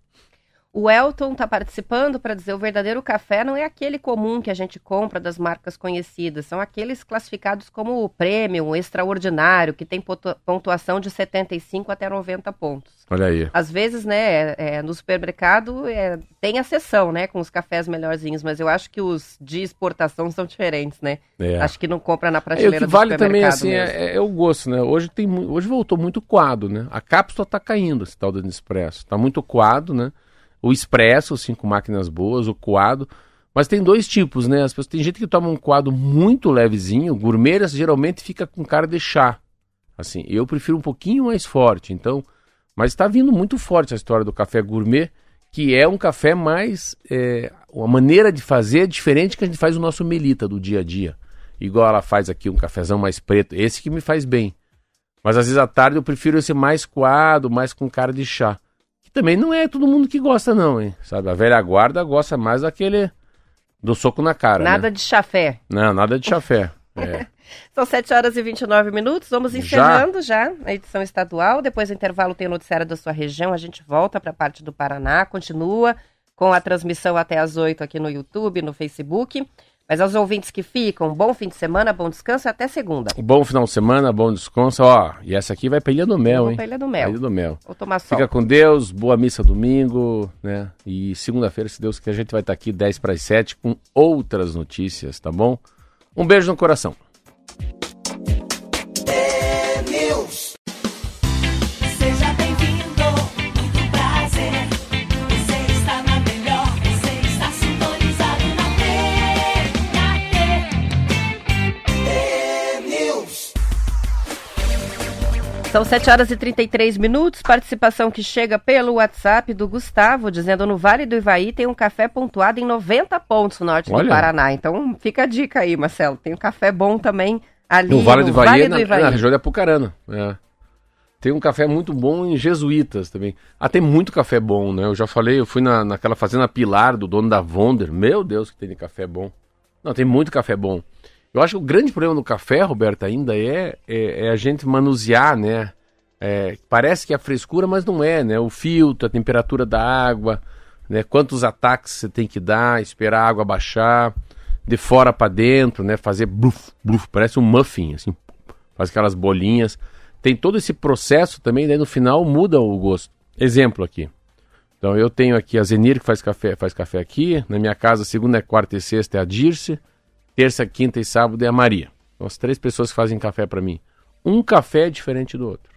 S1: O Elton está participando para dizer o verdadeiro café não é aquele comum que a gente compra das marcas conhecidas, são aqueles classificados como premium, extraordinário, que tem pontua- pontuação de 75 até 90 pontos.
S2: Olha aí.
S1: Às vezes, né, é- é, no supermercado é, tem a seção, né, com os cafés melhorzinhos, mas eu acho que os de exportação são diferentes, né?
S2: É.
S1: Acho que não compra na
S2: É, o
S1: prateleira
S2: que
S1: do
S2: vale também assim
S1: mesmo.
S2: é, é o gosto, né? Hoje tem hoje voltou muito coado, né? A cápsula tá caindo, esse tal do Nespresso. Tá muito coado, né? O expresso, com máquinas boas, o coado. Mas tem dois tipos, né? As pessoas, tem gente que toma um coado muito levezinho, gourmet geralmente fica com cara de chá. Assim, eu prefiro um pouquinho mais forte, então. Mas está vindo muito forte a história do café gourmet, que é um café mais. É, uma maneira de fazer diferente que a gente faz o nosso melita do dia a dia. Igual ela faz aqui um cafezão mais preto, esse que me faz bem. Mas às vezes à tarde eu prefiro esse mais coado, mais com cara de chá. Também não é todo mundo que gosta, não, hein? Sabe? A velha guarda gosta mais daquele. do soco na cara.
S1: Nada
S2: né?
S1: de chafé.
S2: Não, nada de chafé. É. [laughs]
S1: São 7 horas e 29 minutos. Vamos encerrando já, a edição estadual. Depois do intervalo tem o noticiário da sua região. A gente volta para a parte do Paraná, continua com a transmissão até às 8 aqui no YouTube, no Facebook. Mas aos ouvintes que ficam, bom fim de semana, bom descanso e até segunda.
S2: Bom final de semana, bom descanso. Ó, e essa aqui vai pra Ilha do Mel, hein?
S1: pra Ilha do Mel.
S2: Ilha do Mel.
S1: Vou tomar sol.
S2: Fica com Deus, boa missa domingo, né? E segunda-feira, se Deus quiser, a gente vai estar aqui 10 para as 7 com outras notícias, tá bom? Um beijo no coração.
S1: São 7 horas e 33 minutos. Participação que chega pelo WhatsApp do Gustavo, dizendo no Vale do Ivaí tem um café pontuado em 90 pontos no norte
S2: Olha.
S1: do Paraná. Então fica a dica aí, Marcelo. Tem um café bom também ali
S2: No Vale do Ivaí,
S1: Vale
S2: na,
S1: do Ivaí.
S2: na região de Apucarana. é. Tem um café muito bom em Jesuítas também. Ah, tem muito café bom, né? Eu já falei, eu fui na, naquela fazenda Pilar, do dono da Vonder. Meu Deus, que tem de café bom. Não, tem muito café bom. Eu acho que o grande problema do café, Roberto, ainda é, é, é a gente manusear, né? É, parece que é frescura, mas não é, né? O filtro, a temperatura da água, né? Quantos ataques você tem que dar, esperar a água baixar, de fora para dentro, né? Fazer bluf, bluf, parece um muffin, assim, faz aquelas bolinhas. Tem todo esse processo também, daí no final muda o gosto. Exemplo aqui. Então eu tenho aqui a Zenir que faz café, faz café aqui. Na minha casa, segunda, quarta e sexta é a Dirce. Terça, quinta e sábado é a Maria. São as três pessoas que fazem café para mim. um café é diferente do outro.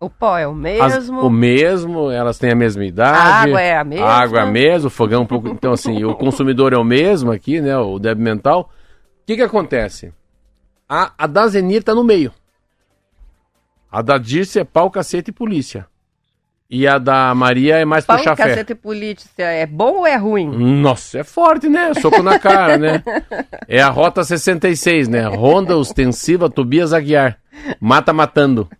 S1: O pó é o
S2: As-
S1: mesmo.
S2: o mesmo, elas têm a mesma idade.
S1: A água é a mesma.
S2: A água é a mesma, o fogão é um pouco. Então, assim, o consumidor é o mesmo aqui, né? O débil mental. O que que acontece? A, a da Zenir tá no meio. A da Dirce é pau, cacete e polícia. E a da Maria é mais
S1: Pão,
S2: puxar fé.
S1: caceta e polícia é bom ou é ruim?
S2: Nossa, é forte, né? Soco na cara, né? É a Rota 66, né? Ronda Ostensiva Tobias Aguiar. Mata matando.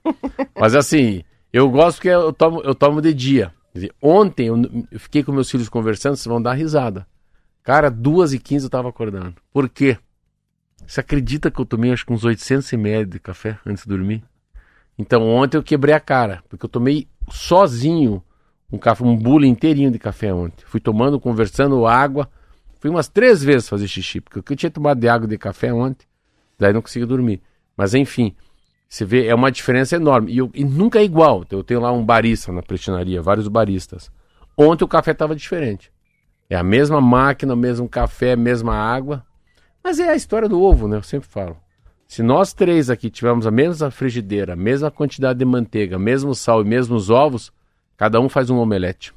S2: Mas assim, eu gosto que eu tomo, eu tomo de dia. Ontem eu, fiquei com meus filhos conversando, vocês vão dar risada. Cara, 2 e 15 eu tava acordando. Por quê? Você acredita que eu tomei acho que uns 800 ml de café antes de dormir? Então ontem eu quebrei a cara, porque eu tomei sozinho um café, um bule inteirinho de café ontem. Fui tomando, conversando, água. Fui umas três vezes fazer xixi, porque eu tinha tomado de água de café ontem, daí não consegui dormir. Mas enfim, você vê, é uma diferença enorme. E, eu- e nunca é igual. Eu tenho lá um barista na prestinaria, vários baristas. Ontem o café estava diferente. É a mesma máquina, o mesmo café, a mesma água. Mas é a história do ovo, né? Eu sempre falo. Se nós três aqui tivermos a mesma frigideira, a mesma quantidade de manteiga, mesmo sal e mesmos ovos, cada um faz um omelete.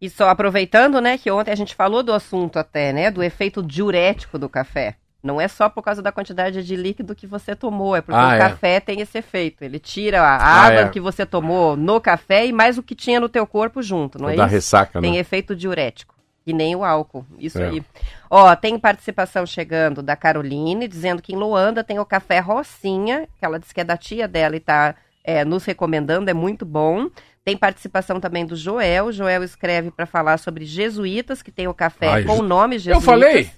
S1: E só aproveitando, né, que ontem a gente falou do assunto até, né, do efeito diurético do café. Não é só por causa da quantidade de líquido que você tomou, é porque
S2: Ah,
S1: o
S2: é.
S1: café tem esse efeito. Ele tira a
S2: Ah,
S1: água
S2: é.
S1: que você tomou no café e mais o que tinha no teu corpo junto, não é
S2: da
S1: isso?
S2: ressaca,
S1: Tem
S2: né?
S1: efeito diurético. E nem o álcool. Isso
S2: É.
S1: aí. Ó, tem participação chegando da Caroline, dizendo que em Luanda tem o café Rocinha, que ela disse que é da tia dela e tá é, nos recomendando, é muito bom. Tem participação também do Joel. O Joel escreve para falar sobre jesuítas, que tem o café
S2: Ai,
S1: com o nome
S2: Eu
S1: jesuítas.
S2: falei!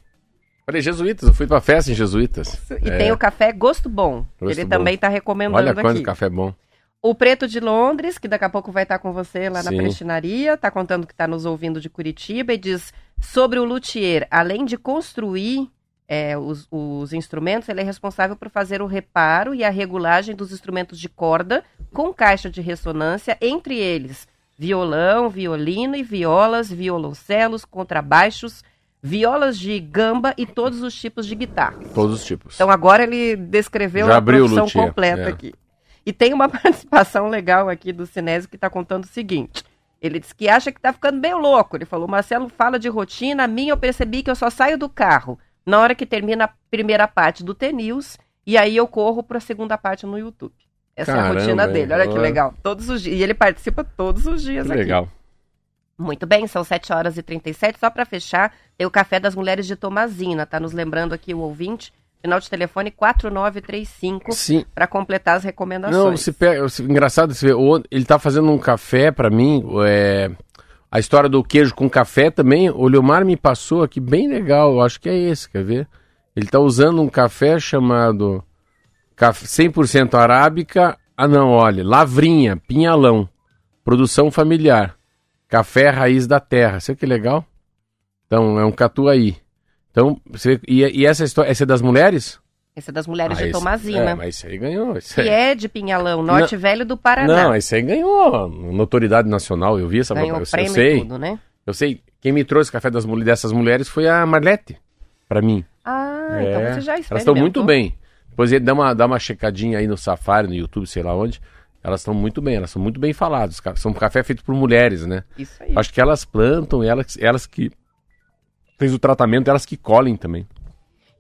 S2: Falei jesuítas, eu fui pra festa em jesuítas.
S1: E
S2: É,
S1: tem o café Gosto Bom.
S2: Gosto
S1: ele
S2: Bom.
S1: também tá recomendando
S2: Olha quanto
S1: aqui.
S2: café bom.
S1: O Preto de Londres, que daqui a pouco vai estar com você lá na
S2: Sim.
S1: prestinaria, tá contando que está nos ouvindo de Curitiba e diz sobre o luthier, além de construir é, os, os instrumentos, ele é responsável por fazer o reparo e a regulagem dos instrumentos de corda com caixa de ressonância, entre eles violão, violino e violas, violoncelos, contrabaixos, violas de gamba e todos os tipos de guitarra.
S2: Todos os tipos.
S1: Então agora ele descreveu
S2: Já
S1: a
S2: abriu o
S1: profissão
S2: luthier,
S1: completa
S2: é.
S1: aqui. E tem uma [laughs] participação legal aqui do Sinésio que está contando o seguinte. Ele disse que acha que está ficando bem louco. Ele falou, Marcelo fala de rotina, a minha eu percebi que eu só saio do carro na hora que termina a primeira parte do T-News e aí eu corro para a segunda parte no YouTube. Essa é a
S2: Caramba,
S1: rotina dele, olha que legal. Todos os dias. E ele participa todos os dias
S2: Que
S1: aqui.
S2: legal.
S1: Muito bem, são 7 horas e 37. Só para fechar, tem o Café das Mulheres de Tomazina, tá nos lembrando aqui o ouvinte. Final de telefone 4935
S2: Sim.
S1: para completar as recomendações.
S2: Não, você pega. engraçado, você o- ele tá fazendo um café pra mim. é, a história do queijo com café também. O Leomar me passou aqui bem legal. Eu acho que é esse, quer ver? Ele tá usando um café chamado caf- 100% arábica. Ah, não, olha, lavrinha, pinhalão, produção familiar, café raiz da terra. Você que legal? Então, é um catuaí. Então, você e, e essa história, essa é das mulheres?
S1: Esse é das Mulheres
S2: Ah,
S1: de
S2: esse-
S1: Tomazina.
S2: É, mas isso aí ganhou. Isso
S1: Que
S2: aí.
S1: é de Pinhalão, Norte Velho do Paraná.
S2: Não, esse aí ganhou notoriedade nacional. Eu vi essa
S1: Ganhou
S2: eu, eu
S1: prêmio
S2: sei.
S1: e tudo, né?
S2: Eu sei. Quem me trouxe café das dessas mulheres foi a Marlete, pra mim.
S1: Ah,
S2: É,
S1: então você já experimentou.
S2: Elas estão muito bem. Depois dá uma, dá uma checadinha aí no Safari, no YouTube, sei lá onde. Elas estão muito bem, elas são muito bem faladas. São café feito por mulheres, né?
S1: Isso aí.
S2: Acho que elas plantam, elas, elas que fez o tratamento, elas que colhem também.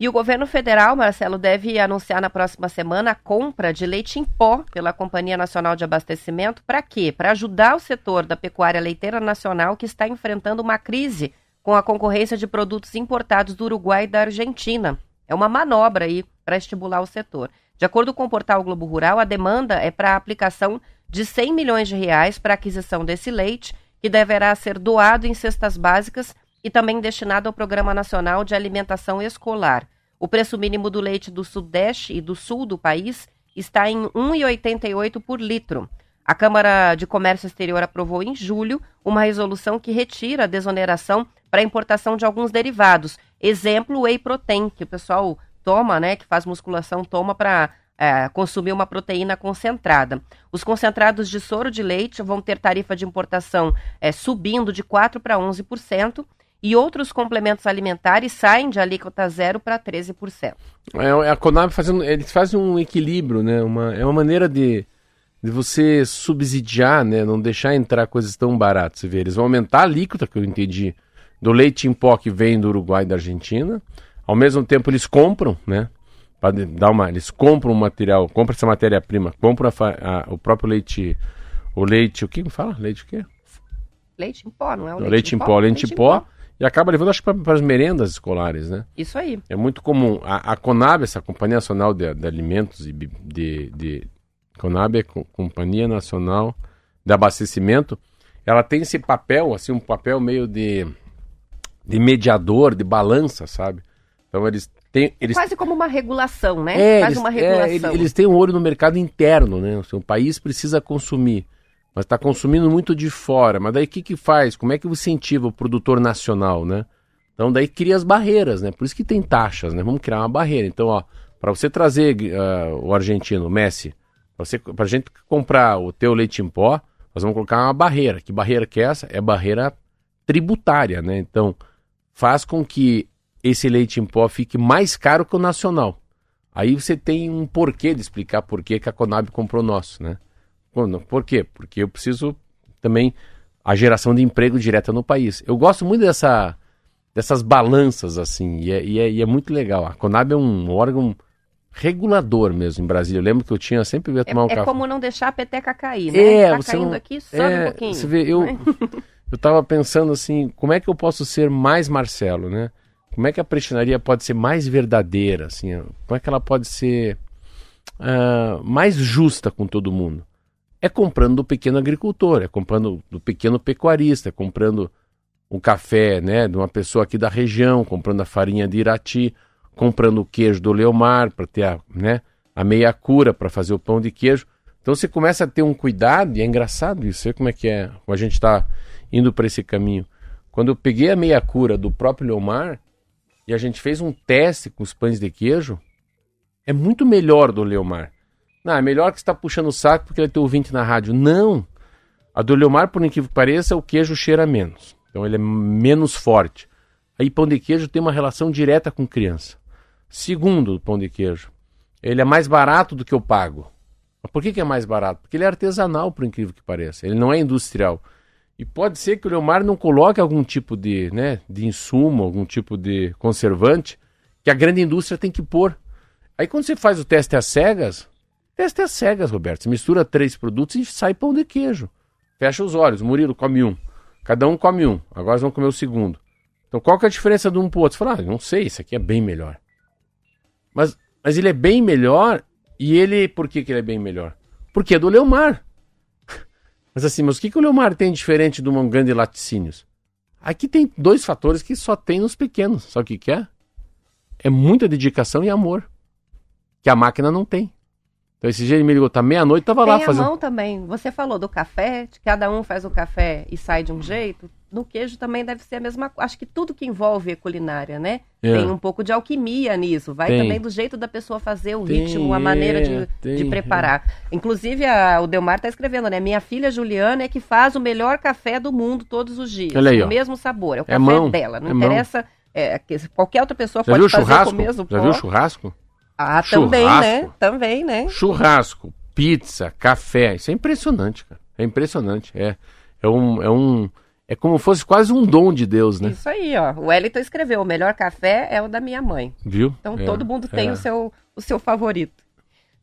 S1: E o governo federal, Marcelo, deve anunciar na próxima semana a compra de leite em pó pela Companhia Nacional de Abastecimento. Para quê? Para ajudar o setor da pecuária leiteira nacional que está enfrentando uma crise com a concorrência de produtos importados do Uruguai e da Argentina. É uma manobra aí para estimular o setor. De acordo com o portal Globo Rural, a demanda é para a aplicação de 100 milhões de reais para a aquisição desse leite, que deverá ser doado em cestas básicas e também destinado ao Programa Nacional de Alimentação Escolar. O preço mínimo do leite do Sudeste e do Sul do país está em R$ 1,88 por litro. A Câmara de Comércio Exterior aprovou em julho uma resolução que retira a desoneração para importação de alguns derivados. Exemplo, o whey protein, que o pessoal toma, né, que faz musculação, toma para é, consumir uma proteína concentrada. Os concentrados de soro de leite vão ter tarifa de importação é, subindo de 4% para 11%, e outros complementos alimentares saem de alíquota zero para 13%.
S2: É, a Conab fazendo, eles fazem um equilíbrio, né? Uma, é uma maneira de, de você subsidiar, né? Não deixar entrar coisas tão baratas. Você vê, eles vão aumentar a alíquota, que eu entendi, do leite em pó que vem do Uruguai e da Argentina. Ao mesmo tempo, eles compram, né? Para dar uma, eles compram o material, compram essa matéria-prima, compram a a- o próprio leite, o leite, o que fala? Leite o quê?
S1: Leite em pó, não é o leite,
S2: leite, em pó, leite em pó, e acaba levando, acho que para as merendas escolares, né?
S1: Isso aí.
S2: É muito comum. A, a Conab, essa Companhia Nacional de, de Alimentos e de, de Conab é Co- Companhia Nacional de Abastecimento. Ela tem esse papel, assim, um papel meio de, de mediador, de balança, sabe? Então eles têm, eles
S1: Quase como uma regulação, né?
S2: é,
S1: Faz
S2: eles,
S1: uma
S2: é,
S1: regulação.
S2: ele- eles têm um olho no mercado interno, né? O seu país precisa consumir, mas está consumindo muito de fora. Mas daí o que, que faz? Como é que você incentiva o produtor nacional, né? Então daí cria as barreiras, né? Por isso que tem taxas, né? Vamos criar uma barreira. Então, ó, para você trazer ah, o argentino, o Messi, para pra gente comprar o teu leite em pó, nós vamos colocar uma barreira. Que barreira que é essa? É barreira tributária, né? Então, faz com que esse leite em pó fique mais caro que o nacional. Aí você tem um porquê de explicar por que a Conab comprou nosso, né? Por quê? Porque eu preciso também a geração de emprego direta no país. Eu gosto muito dessa, dessas balanças assim, e é, e é- e é muito legal. A Conab é um órgão regulador mesmo em Brasília. Eu lembro que eu tinha sempre ia tomar um
S1: É, é
S2: café.
S1: como não deixar a peteca cair, né?
S2: É,
S1: tá
S2: você
S1: caindo
S2: não-
S1: aqui, sobe
S2: É,
S1: um pouquinho.
S2: Você vê, eu,
S1: né? [laughs]
S2: eu tava pensando assim, como é que eu posso ser mais Marcelo, né? Como é que a prestinaria pode ser mais verdadeira, assim? Como é que ela pode ser ah, mais justa com todo mundo? É comprando do pequeno agricultor, é comprando do pequeno pecuarista, é comprando o café, né, de uma pessoa aqui da região, comprando a farinha de Irati, comprando o queijo do Leomar para ter a, né, a meia cura para fazer o pão de queijo. Então você começa a ter um cuidado, e é engraçado isso, você como é que é, a gente está indo para esse caminho. Quando eu peguei a meia cura do próprio Leomar e a gente fez um teste com os pães de queijo, é muito melhor do Leomar. Não, é melhor que você está puxando o saco porque ele é teu ouvinte na rádio. Não! A do Leomar, por incrível que pareça, o queijo cheira menos. Então ele é menos forte. Aí pão de queijo tem uma relação direta com criança. Segundo, o pão de queijo, ele é mais barato do que eu pago. Mas por que, que é mais barato? Porque ele é artesanal, por incrível que pareça. Ele não é industrial. E pode ser que o Leomar não coloque algum tipo de, né, de insumo, algum tipo de conservante que a grande indústria tem que pôr. Aí quando você faz o teste às cegas, teste às cegas, Roberto. Você mistura três produtos e sai pão de queijo. Fecha os olhos. Murilo come um. Cada um come um. Agora nós vamos comer o segundo. Então qual que é a diferença de um pro outro? Você fala, ah, não sei, esse aqui é bem melhor. Mas, mas ele é bem melhor e ele, por que, que ele é bem melhor? Porque é do Leomar. [laughs] Mas assim, mas o que, que o Leomar tem diferente do Mangã de laticínios? Aqui tem dois fatores que só tem nos pequenos. Sabe o que, que é? É muita dedicação e amor. Que a máquina não tem. Então esse dia ele me ligou, tá meia-noite, tava lá
S1: Tem a
S2: fazendo.
S1: mão também. Você falou do café, de cada um faz o café e sai de um jeito. No queijo também deve ser a mesma coisa. Acho que tudo que envolve a culinária, né?
S2: É.
S1: Tem um pouco de alquimia nisso. Vai
S2: Tem.
S1: também do jeito da pessoa fazer, o
S2: Tem,
S1: ritmo, a maneira de,
S2: é, tem,
S1: de preparar. Inclusive, a- o Delmar tá escrevendo, né? Minha filha Juliana é que faz o melhor café do mundo todos os dias.
S2: Olha aí,
S1: o
S2: ó.
S1: mesmo sabor. É o
S2: É
S1: café
S2: mão,
S1: dela. Não
S2: é mão.
S1: interessa. é, que qualquer outra pessoa
S2: Já
S1: pode
S2: o
S1: fazer
S2: churrasco?
S1: com o mesmo
S2: Já
S1: pó.
S2: viu o churrasco?
S1: Ah, também,
S2: Churrasco?
S1: né? Também, né?
S2: Churrasco, pizza, café. Isso é impressionante, cara. É impressionante. É, é um. É um. É como fosse quase um dom de Deus, né?
S1: Isso aí, ó. O Wellington escreveu: o melhor café é o da minha mãe.
S2: Viu?
S1: Então
S2: É,
S1: todo mundo tem
S2: é.
S1: o, seu, o seu favorito.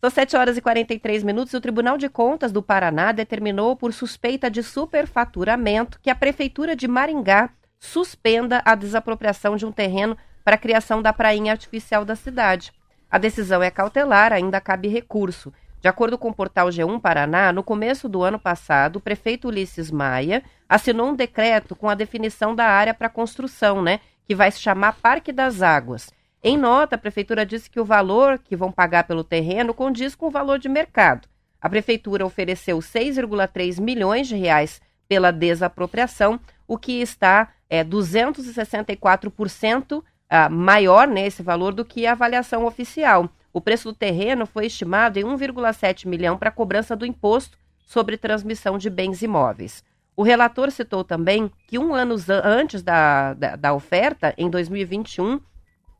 S1: São 7 horas e 43 minutos o Tribunal de Contas do Paraná determinou por suspeita de superfaturamento que a Prefeitura de Maringá suspenda a desapropriação de um terreno para a criação da prainha artificial da cidade. A decisão é cautelar, ainda cabe recurso. De acordo com o portal G1 Paraná, no começo do ano passado, o prefeito Ulisses Maia assinou um decreto com a definição da área para construção, né, que vai se chamar Parque das Águas. Em nota, a prefeitura disse que o valor que vão pagar pelo terreno condiz com o valor de mercado. A prefeitura ofereceu 6,3 milhões de reais pela desapropriação, o que está é, 264% ah, maior nesse valor do que a avaliação oficial. O preço do terreno foi estimado em 1,7 milhão para cobrança do imposto sobre transmissão de bens imóveis. O relator citou também que um ano antes da, da, da oferta, em 2021,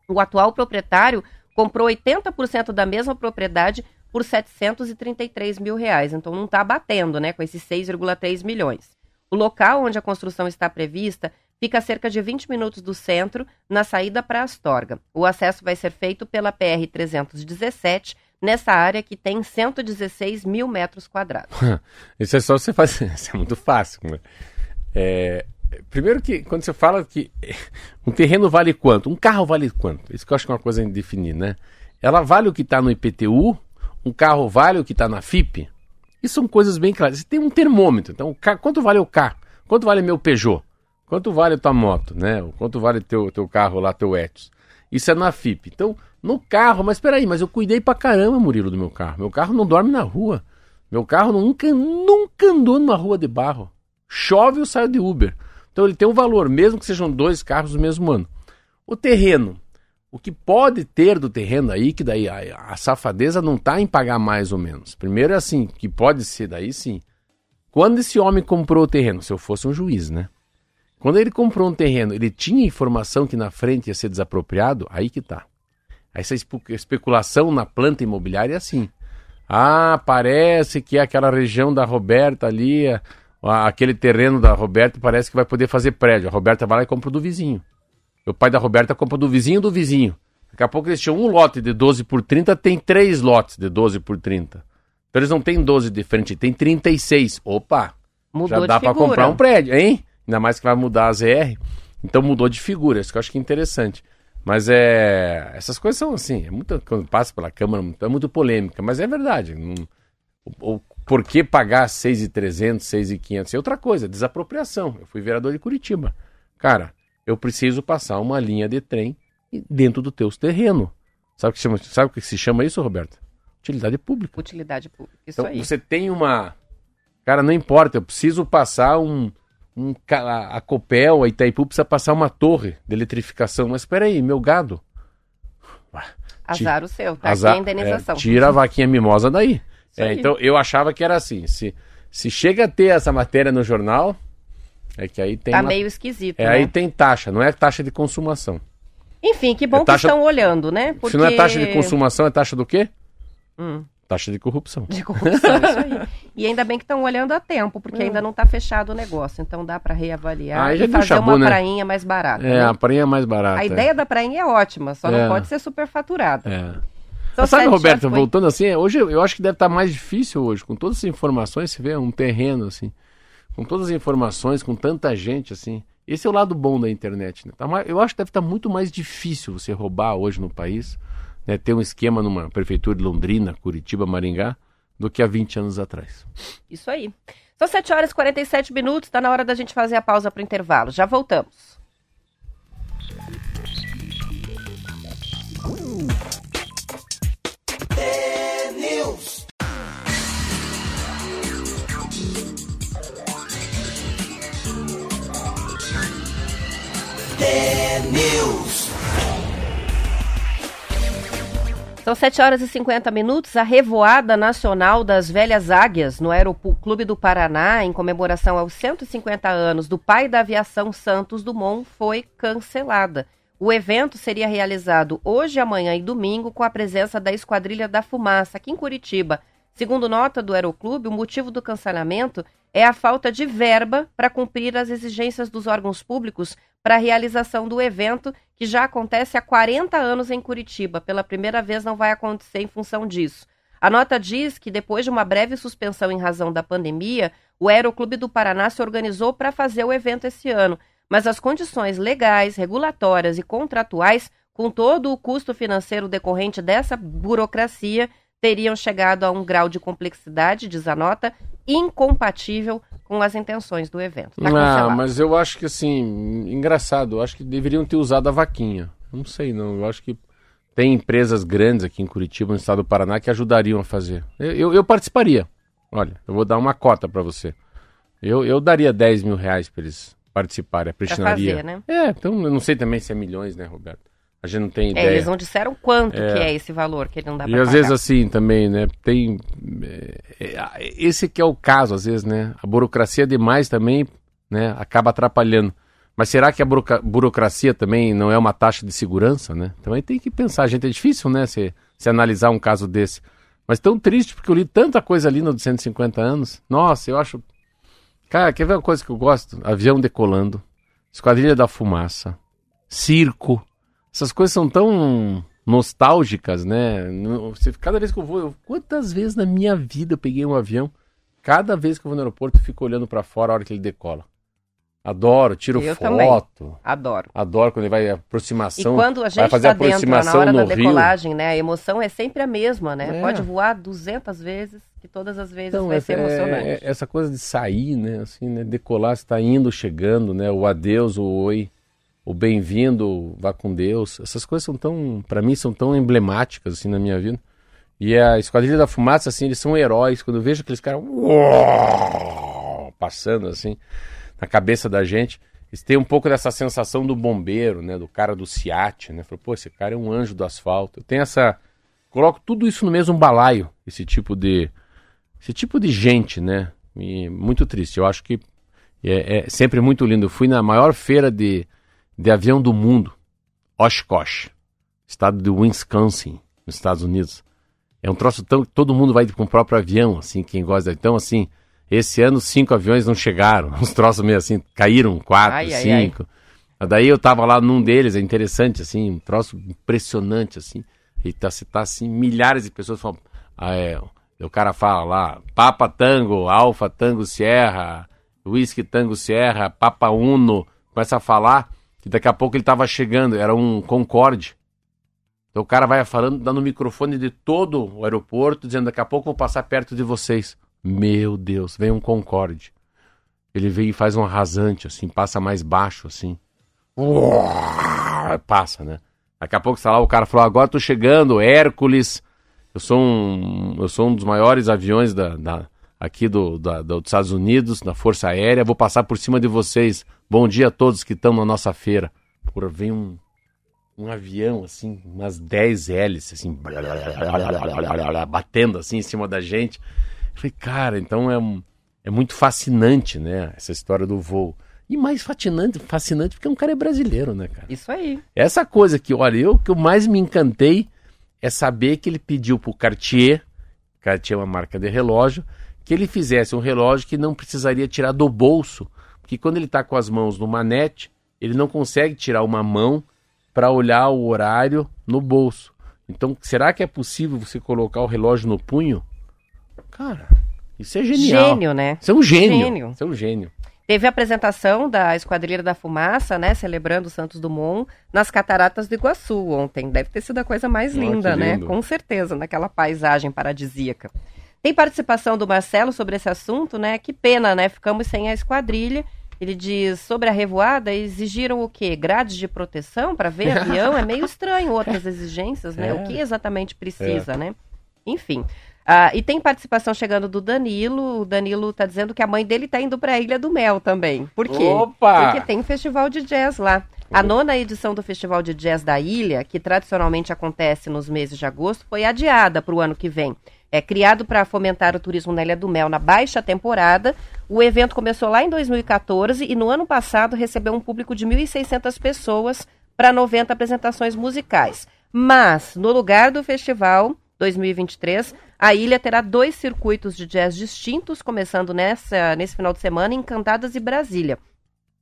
S1: o atual proprietário comprou 80% da mesma propriedade por 733 mil reais. Então não está batendo, né, com esses 6,3 milhões. O local onde a construção está prevista fica a cerca de 20 minutos do centro, na saída para Astorga. O acesso vai ser feito pela PR-317, nessa área que tem 116 mil metros quadrados. [laughs]
S2: Isso é só você fazer. [laughs] Isso é muito fácil. né? É, primeiro que quando você fala que um terreno vale quanto? Um carro vale quanto? Isso que eu acho que é uma coisa a definir, né? Ela vale o que está no IPTU, um carro vale o que está na FIP. Isso são coisas bem claras. Você tem um termômetro. Então, o ca- quanto vale o carro? Quanto vale meu Peugeot? Quanto vale tua moto, né? Quanto vale teu teu carro lá, teu Etios? Isso é na FIP. Então, no carro, mas peraí, mas eu cuidei pra caramba, Murilo, do meu carro. Meu carro não dorme na rua. Meu carro nunca, nunca andou numa rua de barro. Chove, eu saio de Uber. Então ele tem um valor, mesmo que sejam dois carros do mesmo ano. O terreno. O que pode ter do terreno aí, que daí a, a safadeza não está em pagar mais ou menos. Primeiro é assim, que pode ser daí sim. Quando esse homem comprou o terreno, se eu fosse um juiz, né? Quando ele comprou um terreno, ele tinha informação que na frente ia ser desapropriado, aí que tá. Essa espe- especulação na planta imobiliária é assim. Ah, parece que é aquela região da Roberta ali, aquele terreno da Roberta parece que vai poder fazer prédio. A Roberta vai lá e compra do vizinho. O pai da Roberta compra do vizinho do vizinho. Daqui a pouco eles tinham um lote de 12 por 30, tem três lotes de 12 por 30. Então eles não têm 12 de frente, tem 36. Opa!
S1: Mudou
S2: já dá
S1: figura.
S2: comprar um prédio, hein? Ainda mais que vai mudar a ZR. Então mudou de figura, isso que eu acho que é interessante. Mas é. Essas coisas são assim, é muito, quando passa pela Câmara, é muito polêmica, mas é verdade. Não, o, o- por que pagar 6,300, 6,500? É outra coisa, desapropriação. Eu fui vereador de Curitiba. Cara, eu preciso passar uma linha de trem dentro do teu terreno. Sabe o que, chama, sabe o que se chama isso, Roberto? Utilidade pública.
S1: Utilidade pública. Isso
S2: Então
S1: aí.
S2: você tem uma. Cara, não importa, eu preciso passar um. Um a- a Copel, a Itaipu precisa passar uma torre de eletrificação. Mas espera aí, meu gado.
S1: Azar o seu, tá?
S2: Azar-
S1: Aqui a indenização.
S2: é, tira a vaquinha mimosa daí. É, então eu achava que era assim. Se, se chega a ter essa matéria no jornal, é que aí tem.
S1: Tá
S2: uma-
S1: meio esquisito,
S2: é,
S1: né?
S2: aí tem taxa, não é taxa de consumação.
S1: Enfim, que bom
S2: É taxa-
S1: que estão olhando, né? Porque...
S2: Se não é taxa de consumação, é taxa do quê?
S1: Hum,
S2: Taxa de corrupção.
S1: de corrupção, [laughs] isso aí. E ainda bem que estão olhando a tempo, porque ainda não tá fechado o negócio. Então dá para reavaliar
S2: Ah, aí já
S1: e fazer
S2: chabu,
S1: uma
S2: né?
S1: prainha mais barata.
S2: É,
S1: né?
S2: a prainha é mais barata.
S1: A ideia da prainha é ótima, só
S2: É.
S1: não pode ser superfaturada.
S2: É. Mas sabe, Roberto, voltando assim, hoje eu acho que deve estar mais difícil hoje, com todas essas informações, você vê um terreno assim, com todas as informações, com tanta gente assim. Esse é o lado bom da internet, né? Tá eu acho que deve estar muito mais difícil você roubar hoje no país, né? Ter um esquema numa prefeitura de Londrina, Curitiba, Maringá, do que há 20 anos atrás.
S1: Isso aí. São 7 horas e 47 minutos, tá na hora da gente fazer a pausa para intervalo. Já voltamos. São 7 horas e 50 minutos. A Revoada Nacional das Velhas Águias, no Aeroclube do Paraná, em comemoração aos 150 anos do pai da aviação Santos Dumont, foi cancelada. O evento seria realizado hoje, amanhã e domingo com a presença da Esquadrilha da Fumaça, aqui em Curitiba. Segundo nota do Aeroclube, o motivo do cancelamento é a falta de verba para cumprir as exigências dos órgãos públicos para a realização do evento, que já acontece há 40 anos em Curitiba. Pela primeira vez não vai acontecer em função disso. A nota diz que, depois de uma breve suspensão em razão da pandemia, o Aeroclube do Paraná se organizou para fazer o evento esse ano, mas as condições legais, regulatórias e contratuais, com todo o custo financeiro decorrente dessa burocracia, teriam chegado a um grau de complexidade, diz a nota, incompatível com as intenções do evento. Tá
S2: ah, mas eu acho que assim, engraçado, eu acho que deveriam ter usado a vaquinha. Não sei não, eu acho que tem empresas grandes aqui em Curitiba, no estado do Paraná, que ajudariam a fazer. Eu, eu, eu participaria. Olha, eu vou dar uma cota para você. Eu, eu daria 10 mil reais para eles participarem, a prestinaria.
S1: fazer, né?
S2: É, então eu não sei também se é milhões, né, Roberto? A gente não tem
S1: É,
S2: ideia.
S1: eles não disseram quanto
S2: É.
S1: que é esse valor que ele não dá
S2: E às
S1: pagar.
S2: vezes assim também, né? Tem. é, é, esse que é o caso, às vezes, né? A burocracia demais também, né? Acaba atrapalhando. Mas será que a burocracia também não é uma taxa de segurança, né? Também tem que pensar, gente, é difícil, né? Se, se analisar um caso desse. Mas tão triste, porque eu li tanta coisa ali no de 150 anos. Nossa, eu acho. Cara, quer ver uma coisa que eu gosto? Avião decolando, Esquadrilha da Fumaça, circo. Essas coisas são tão nostálgicas, né? Você- Cada vez que eu vou, eu- quantas vezes na minha vida eu peguei um avião? Cada vez que eu vou no aeroporto, eu fico olhando pra fora a hora que ele decola. Adoro, tiro
S1: Eu também.
S2: foto.
S1: Adoro.
S2: Adoro quando ele vai a
S1: E
S2: aproximação.
S1: quando a
S2: vai
S1: gente
S2: fazer
S1: está dentro, na
S2: aproximação
S1: hora da
S2: Rio.
S1: decolagem, né? A emoção é sempre a mesma, né?
S2: É.
S1: Pode voar 200 vezes, que todas as vezes
S2: Então,
S1: vai
S2: essa,
S1: ser emocionante.
S2: é- essa coisa de sair, né? Assim, né? Decolar, está indo, chegando, né? O adeus, o oi, o bem-vindo, vá com Deus. Essas coisas são tão, para mim, são tão emblemáticas assim na minha vida. E a Esquadrilha da Fumaça, assim, eles são heróis. Quando eu vejo aqueles caras uau, passando assim na cabeça da gente, eles têm um pouco dessa sensação do bombeiro, né? Do cara do SIAT, né? Falei, pô, esse cara é um anjo do asfalto. Eu tenho essa coloco tudo isso no mesmo balaio, esse tipo de esse tipo de gente, né? E muito triste. Eu acho que é, é sempre muito lindo. Eu fui na maior feira de, de avião do mundo, Oshkosh, estado de Wisconsin, nos Estados Unidos. É um troço tão que todo mundo vai com o próprio avião, assim, quem gosta. Então, assim, esse ano cinco aviões não chegaram. [laughs] Uns troços meio assim, caíram quatro,
S1: Ai, ai,
S2: cinco. Daí eu tava lá num deles, é interessante, assim, um troço impressionante, assim. E tá, se tá assim, milhares de pessoas falam. Ah, é, o cara fala lá, Papa Tango, Alfa Tango Sierra, Whisky Tango Sierra, Papa Uno, começa a falar que daqui a pouco ele tava chegando, era um Concorde. Então o cara vai falando, dando o microfone de todo o aeroporto, dizendo daqui a pouco vou passar perto de vocês. Meu Deus, vem um Concorde. Ele vem e faz um rasante, assim, passa mais baixo, assim. Uau, Passa, né? Daqui a pouco, sei lá, o cara falou, agora tô chegando, Hércules. Eu sou um, eu sou um dos maiores aviões da, da- aqui do, da- do- dos Estados Unidos, da Força Aérea. Vou passar por cima de vocês. Bom dia a todos que estão na nossa feira. Porra, vem um, um avião, assim, umas 10 hélices, assim, [laughs] batendo assim em cima da gente. Eu falei, cara, então é, é muito fascinante, né? Essa história do voo. E mais fascinante, fascinante porque um cara é brasileiro, né, cara?
S1: Isso aí.
S2: Essa coisa que, olha, eu que eu mais me encantei é saber que ele pediu pro Cartier, Cartier é uma marca de relógio, que ele fizesse um relógio que não precisaria tirar do bolso, porque quando ele está com as mãos no manete, ele não consegue tirar uma mão para olhar o horário no bolso. Então, será que é possível você colocar o relógio no punho? Cara, isso é genial.
S1: Gênio, né?
S2: Isso é um gênio.
S1: Gênio.
S2: Isso é um gênio.
S1: Teve a apresentação da Esquadrilha da Fumaça, né? Celebrando o Santos Dumont nas Cataratas do Iguaçu ontem. Deve ter sido a coisa mais
S2: Ah,
S1: linda, né? Com certeza, naquela paisagem paradisíaca. Tem participação do Marcelo sobre esse assunto, né? Que pena, né? Ficamos sem a esquadrilha. Ele diz sobre a revoada, exigiram o quê? Grades de proteção para ver [laughs] avião? É meio estranho outras exigências, né?
S2: É.
S1: O que exatamente precisa, né? Enfim. Ah, e tem participação chegando do Danilo. O Danilo tá dizendo que a mãe dele tá indo para a Ilha do Mel também. Por quê?
S2: Opa!
S1: Porque tem festival de jazz lá. A nona edição do Festival de Jazz da Ilha, que tradicionalmente acontece nos meses de agosto, foi adiada para o ano que vem. É criado para fomentar o turismo na Ilha do Mel na baixa temporada. O evento começou lá em 2014 e no ano passado recebeu um público de 1.600 pessoas para 90 apresentações musicais. Mas, no lugar do festival 2023, a ilha terá dois circuitos de jazz distintos, começando nessa, nesse final de semana em Cantadas e Brasília.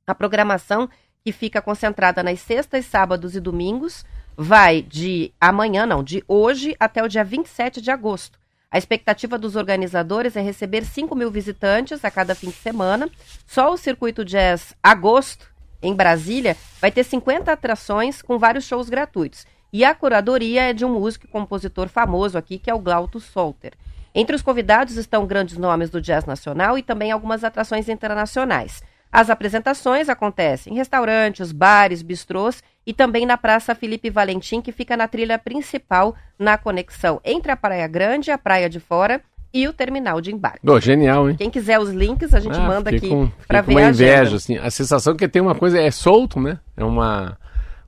S1: A programação, que fica concentrada nas sextas, sábados e domingos, vai de amanhã, não, de hoje até o dia 27 de agosto. A expectativa dos organizadores é receber 5 mil visitantes a cada fim de semana. Só o circuito jazz agosto, em Brasília, vai ter 50 atrações com vários shows gratuitos. E a curadoria é de um músico e compositor famoso aqui, que é o Glauto Solter. Entre os convidados estão grandes nomes do jazz nacional e também algumas atrações internacionais. As apresentações acontecem em restaurantes, bares, bistrôs e também na Praça Felipe Valentim, que fica na trilha principal, na conexão entre a Praia Grande, a Praia de Fora e o terminal de embarque.
S2: Pô, genial, hein?
S1: Quem quiser os links, a gente
S2: Ah,
S1: manda aqui para ver
S2: uma
S1: a agenda.
S2: inveja, assim. A sensação que tem uma coisa é solto, né? É uma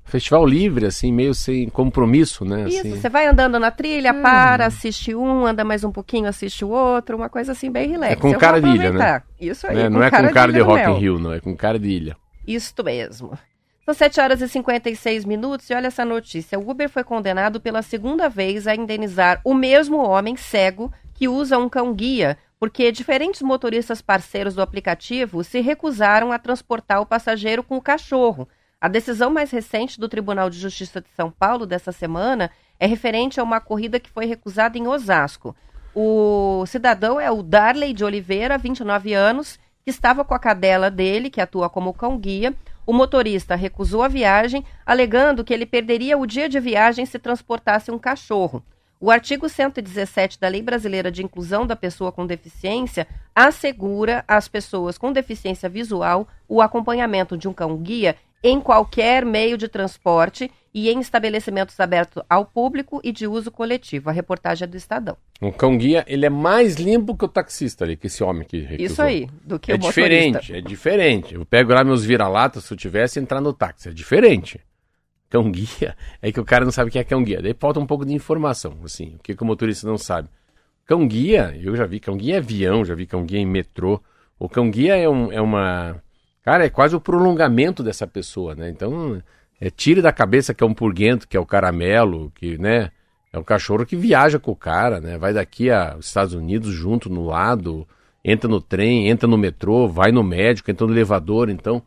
S2: festival livre, assim, meio sem compromisso, né?
S1: Isso,
S2: assim.
S1: você vai andando na trilha, para, assiste um, anda mais um pouquinho, assiste o outro, uma coisa assim bem relax.
S2: É com
S1: Eu
S2: cara de ilha,
S1: aproveitar. Isso aí,
S2: né? Não é com cara de
S1: ilha no
S2: Rock in. Rio, não, é com cara de ilha.
S1: Isto mesmo. São 7 horas e 56 minutos e olha essa notícia. O Uber foi condenado pela segunda vez a indenizar o mesmo homem cego que usa um cão-guia, porque diferentes motoristas parceiros do aplicativo se recusaram a transportar o passageiro com o cachorro. A decisão mais recente do Tribunal de Justiça de São Paulo dessa semana é referente a uma corrida que foi recusada em Osasco. O cidadão é o Darley de Oliveira, 29 anos, que estava com a cadela dele, que atua como cão-guia. O motorista recusou a viagem, alegando que ele perderia o dia de viagem se transportasse um cachorro. O artigo 117 da Lei Brasileira de Inclusão da Pessoa com Deficiência assegura às pessoas com deficiência visual o acompanhamento de um cão-guia em qualquer meio de transporte e em estabelecimentos abertos ao público e de uso coletivo. A reportagem é do Estadão.
S2: Um cão-guia, ele é mais limpo que o taxista ali, que esse homem que recusou.
S1: Isso aí, do que
S2: É
S1: o motorista.
S2: diferente, é diferente. Eu pego lá meus vira-latas, se eu tivesse entrar no táxi, é diferente. Cão-guia [laughs] é que o cara não sabe o que é cão-guia. Daí falta um pouco de informação, assim, o que, que o motorista não sabe. Cão-guia, eu já vi cão-guia em avião, já vi cão-guia em metrô. O cão-guia é, um, é uma... Cara, é quase o prolongamento dessa pessoa, né? Então, é, tire da cabeça que é um purguento, que é o caramelo, que, né? É o cachorro que viaja com o cara, né? Vai daqui aos Estados Unidos junto, no lado, entra no trem, entra no metrô, vai no médico, entra no elevador. Então,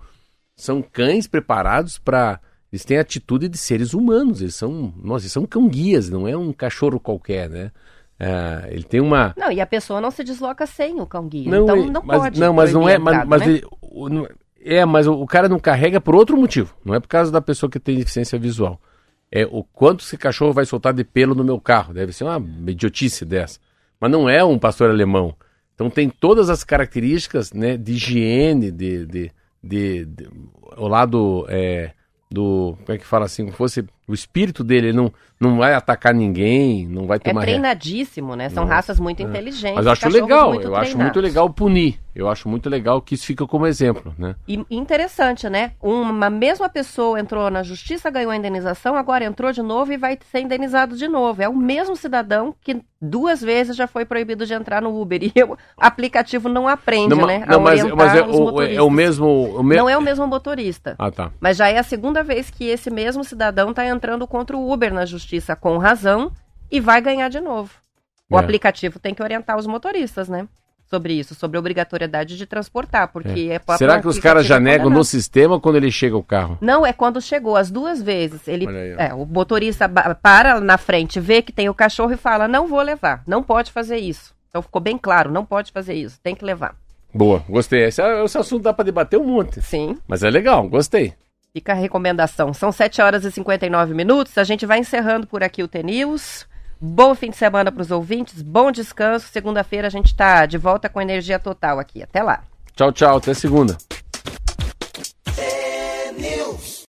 S2: são cães preparados para. Eles têm a atitude de seres humanos. Eles são. Nossa, eles são cão-guias, não é um cachorro qualquer, né? É, ele tem uma.
S1: Não, e a pessoa não se desloca sem o cão-guia.
S2: Não,
S1: então não
S2: mas,
S1: pode.
S2: Não, mas não é. Mas, mas
S1: né?
S2: ele- é, mas o, cara não carrega por outro motivo. Não é por causa da pessoa que tem deficiência visual. É o quanto esse cachorro vai soltar de pelo no meu carro. Deve ser uma idiotice dessa. Mas não é um pastor alemão. Então tem todas as características né, de higiene, de, de, de, de- o lado é, do. Como é que fala assim? Como fosse o espírito dele, ele não, não vai atacar ninguém, não vai ter
S1: É
S2: uma re-
S1: treinadíssimo, né? São raças muito inteligentes.
S2: Mas eu acho legal, eu acho
S1: treinados.
S2: muito legal punir. Eu acho muito legal que isso fica como exemplo, né?
S1: E interessante, né? Uma mesma pessoa entrou na justiça, ganhou a indenização, agora entrou de novo e vai ser indenizado de novo. É o mesmo cidadão que duas vezes já foi proibido de entrar no Uber. [laughs] E o aplicativo não aprende,
S2: Não,
S1: né?
S2: não, mas, mas é, o, é
S1: motoristas.
S2: o mesmo. O me...
S1: Não é o mesmo motorista.
S2: Ah, tá.
S1: Mas já é a segunda vez que esse mesmo cidadão está entrando contra o Uber na justiça com razão e vai ganhar de novo. O
S2: É.
S1: aplicativo tem que orientar os motoristas, né? Sobre isso, sobre a obrigatoriedade de transportar, porque é, próprio
S2: Será que os caras já
S1: é
S2: negam no sistema quando ele chega o carro?
S1: Não, é quando chegou as duas vezes. Ele,
S2: aí,
S1: é, o motorista para na frente, vê que tem o cachorro e fala: não vou levar, não pode fazer isso. Então ficou bem claro, não pode fazer isso, tem que levar.
S2: Boa, gostei. Esse, esse assunto dá pra debater um monte.
S1: Sim.
S2: Mas é legal, gostei.
S1: Fica a recomendação. São 7 horas e 59 minutos. A gente vai encerrando por aqui o TNews. Bom fim de semana para os ouvintes, bom descanso. Segunda-feira a gente está de volta com energia total aqui. Até lá.
S2: Tchau, tchau. Até segunda.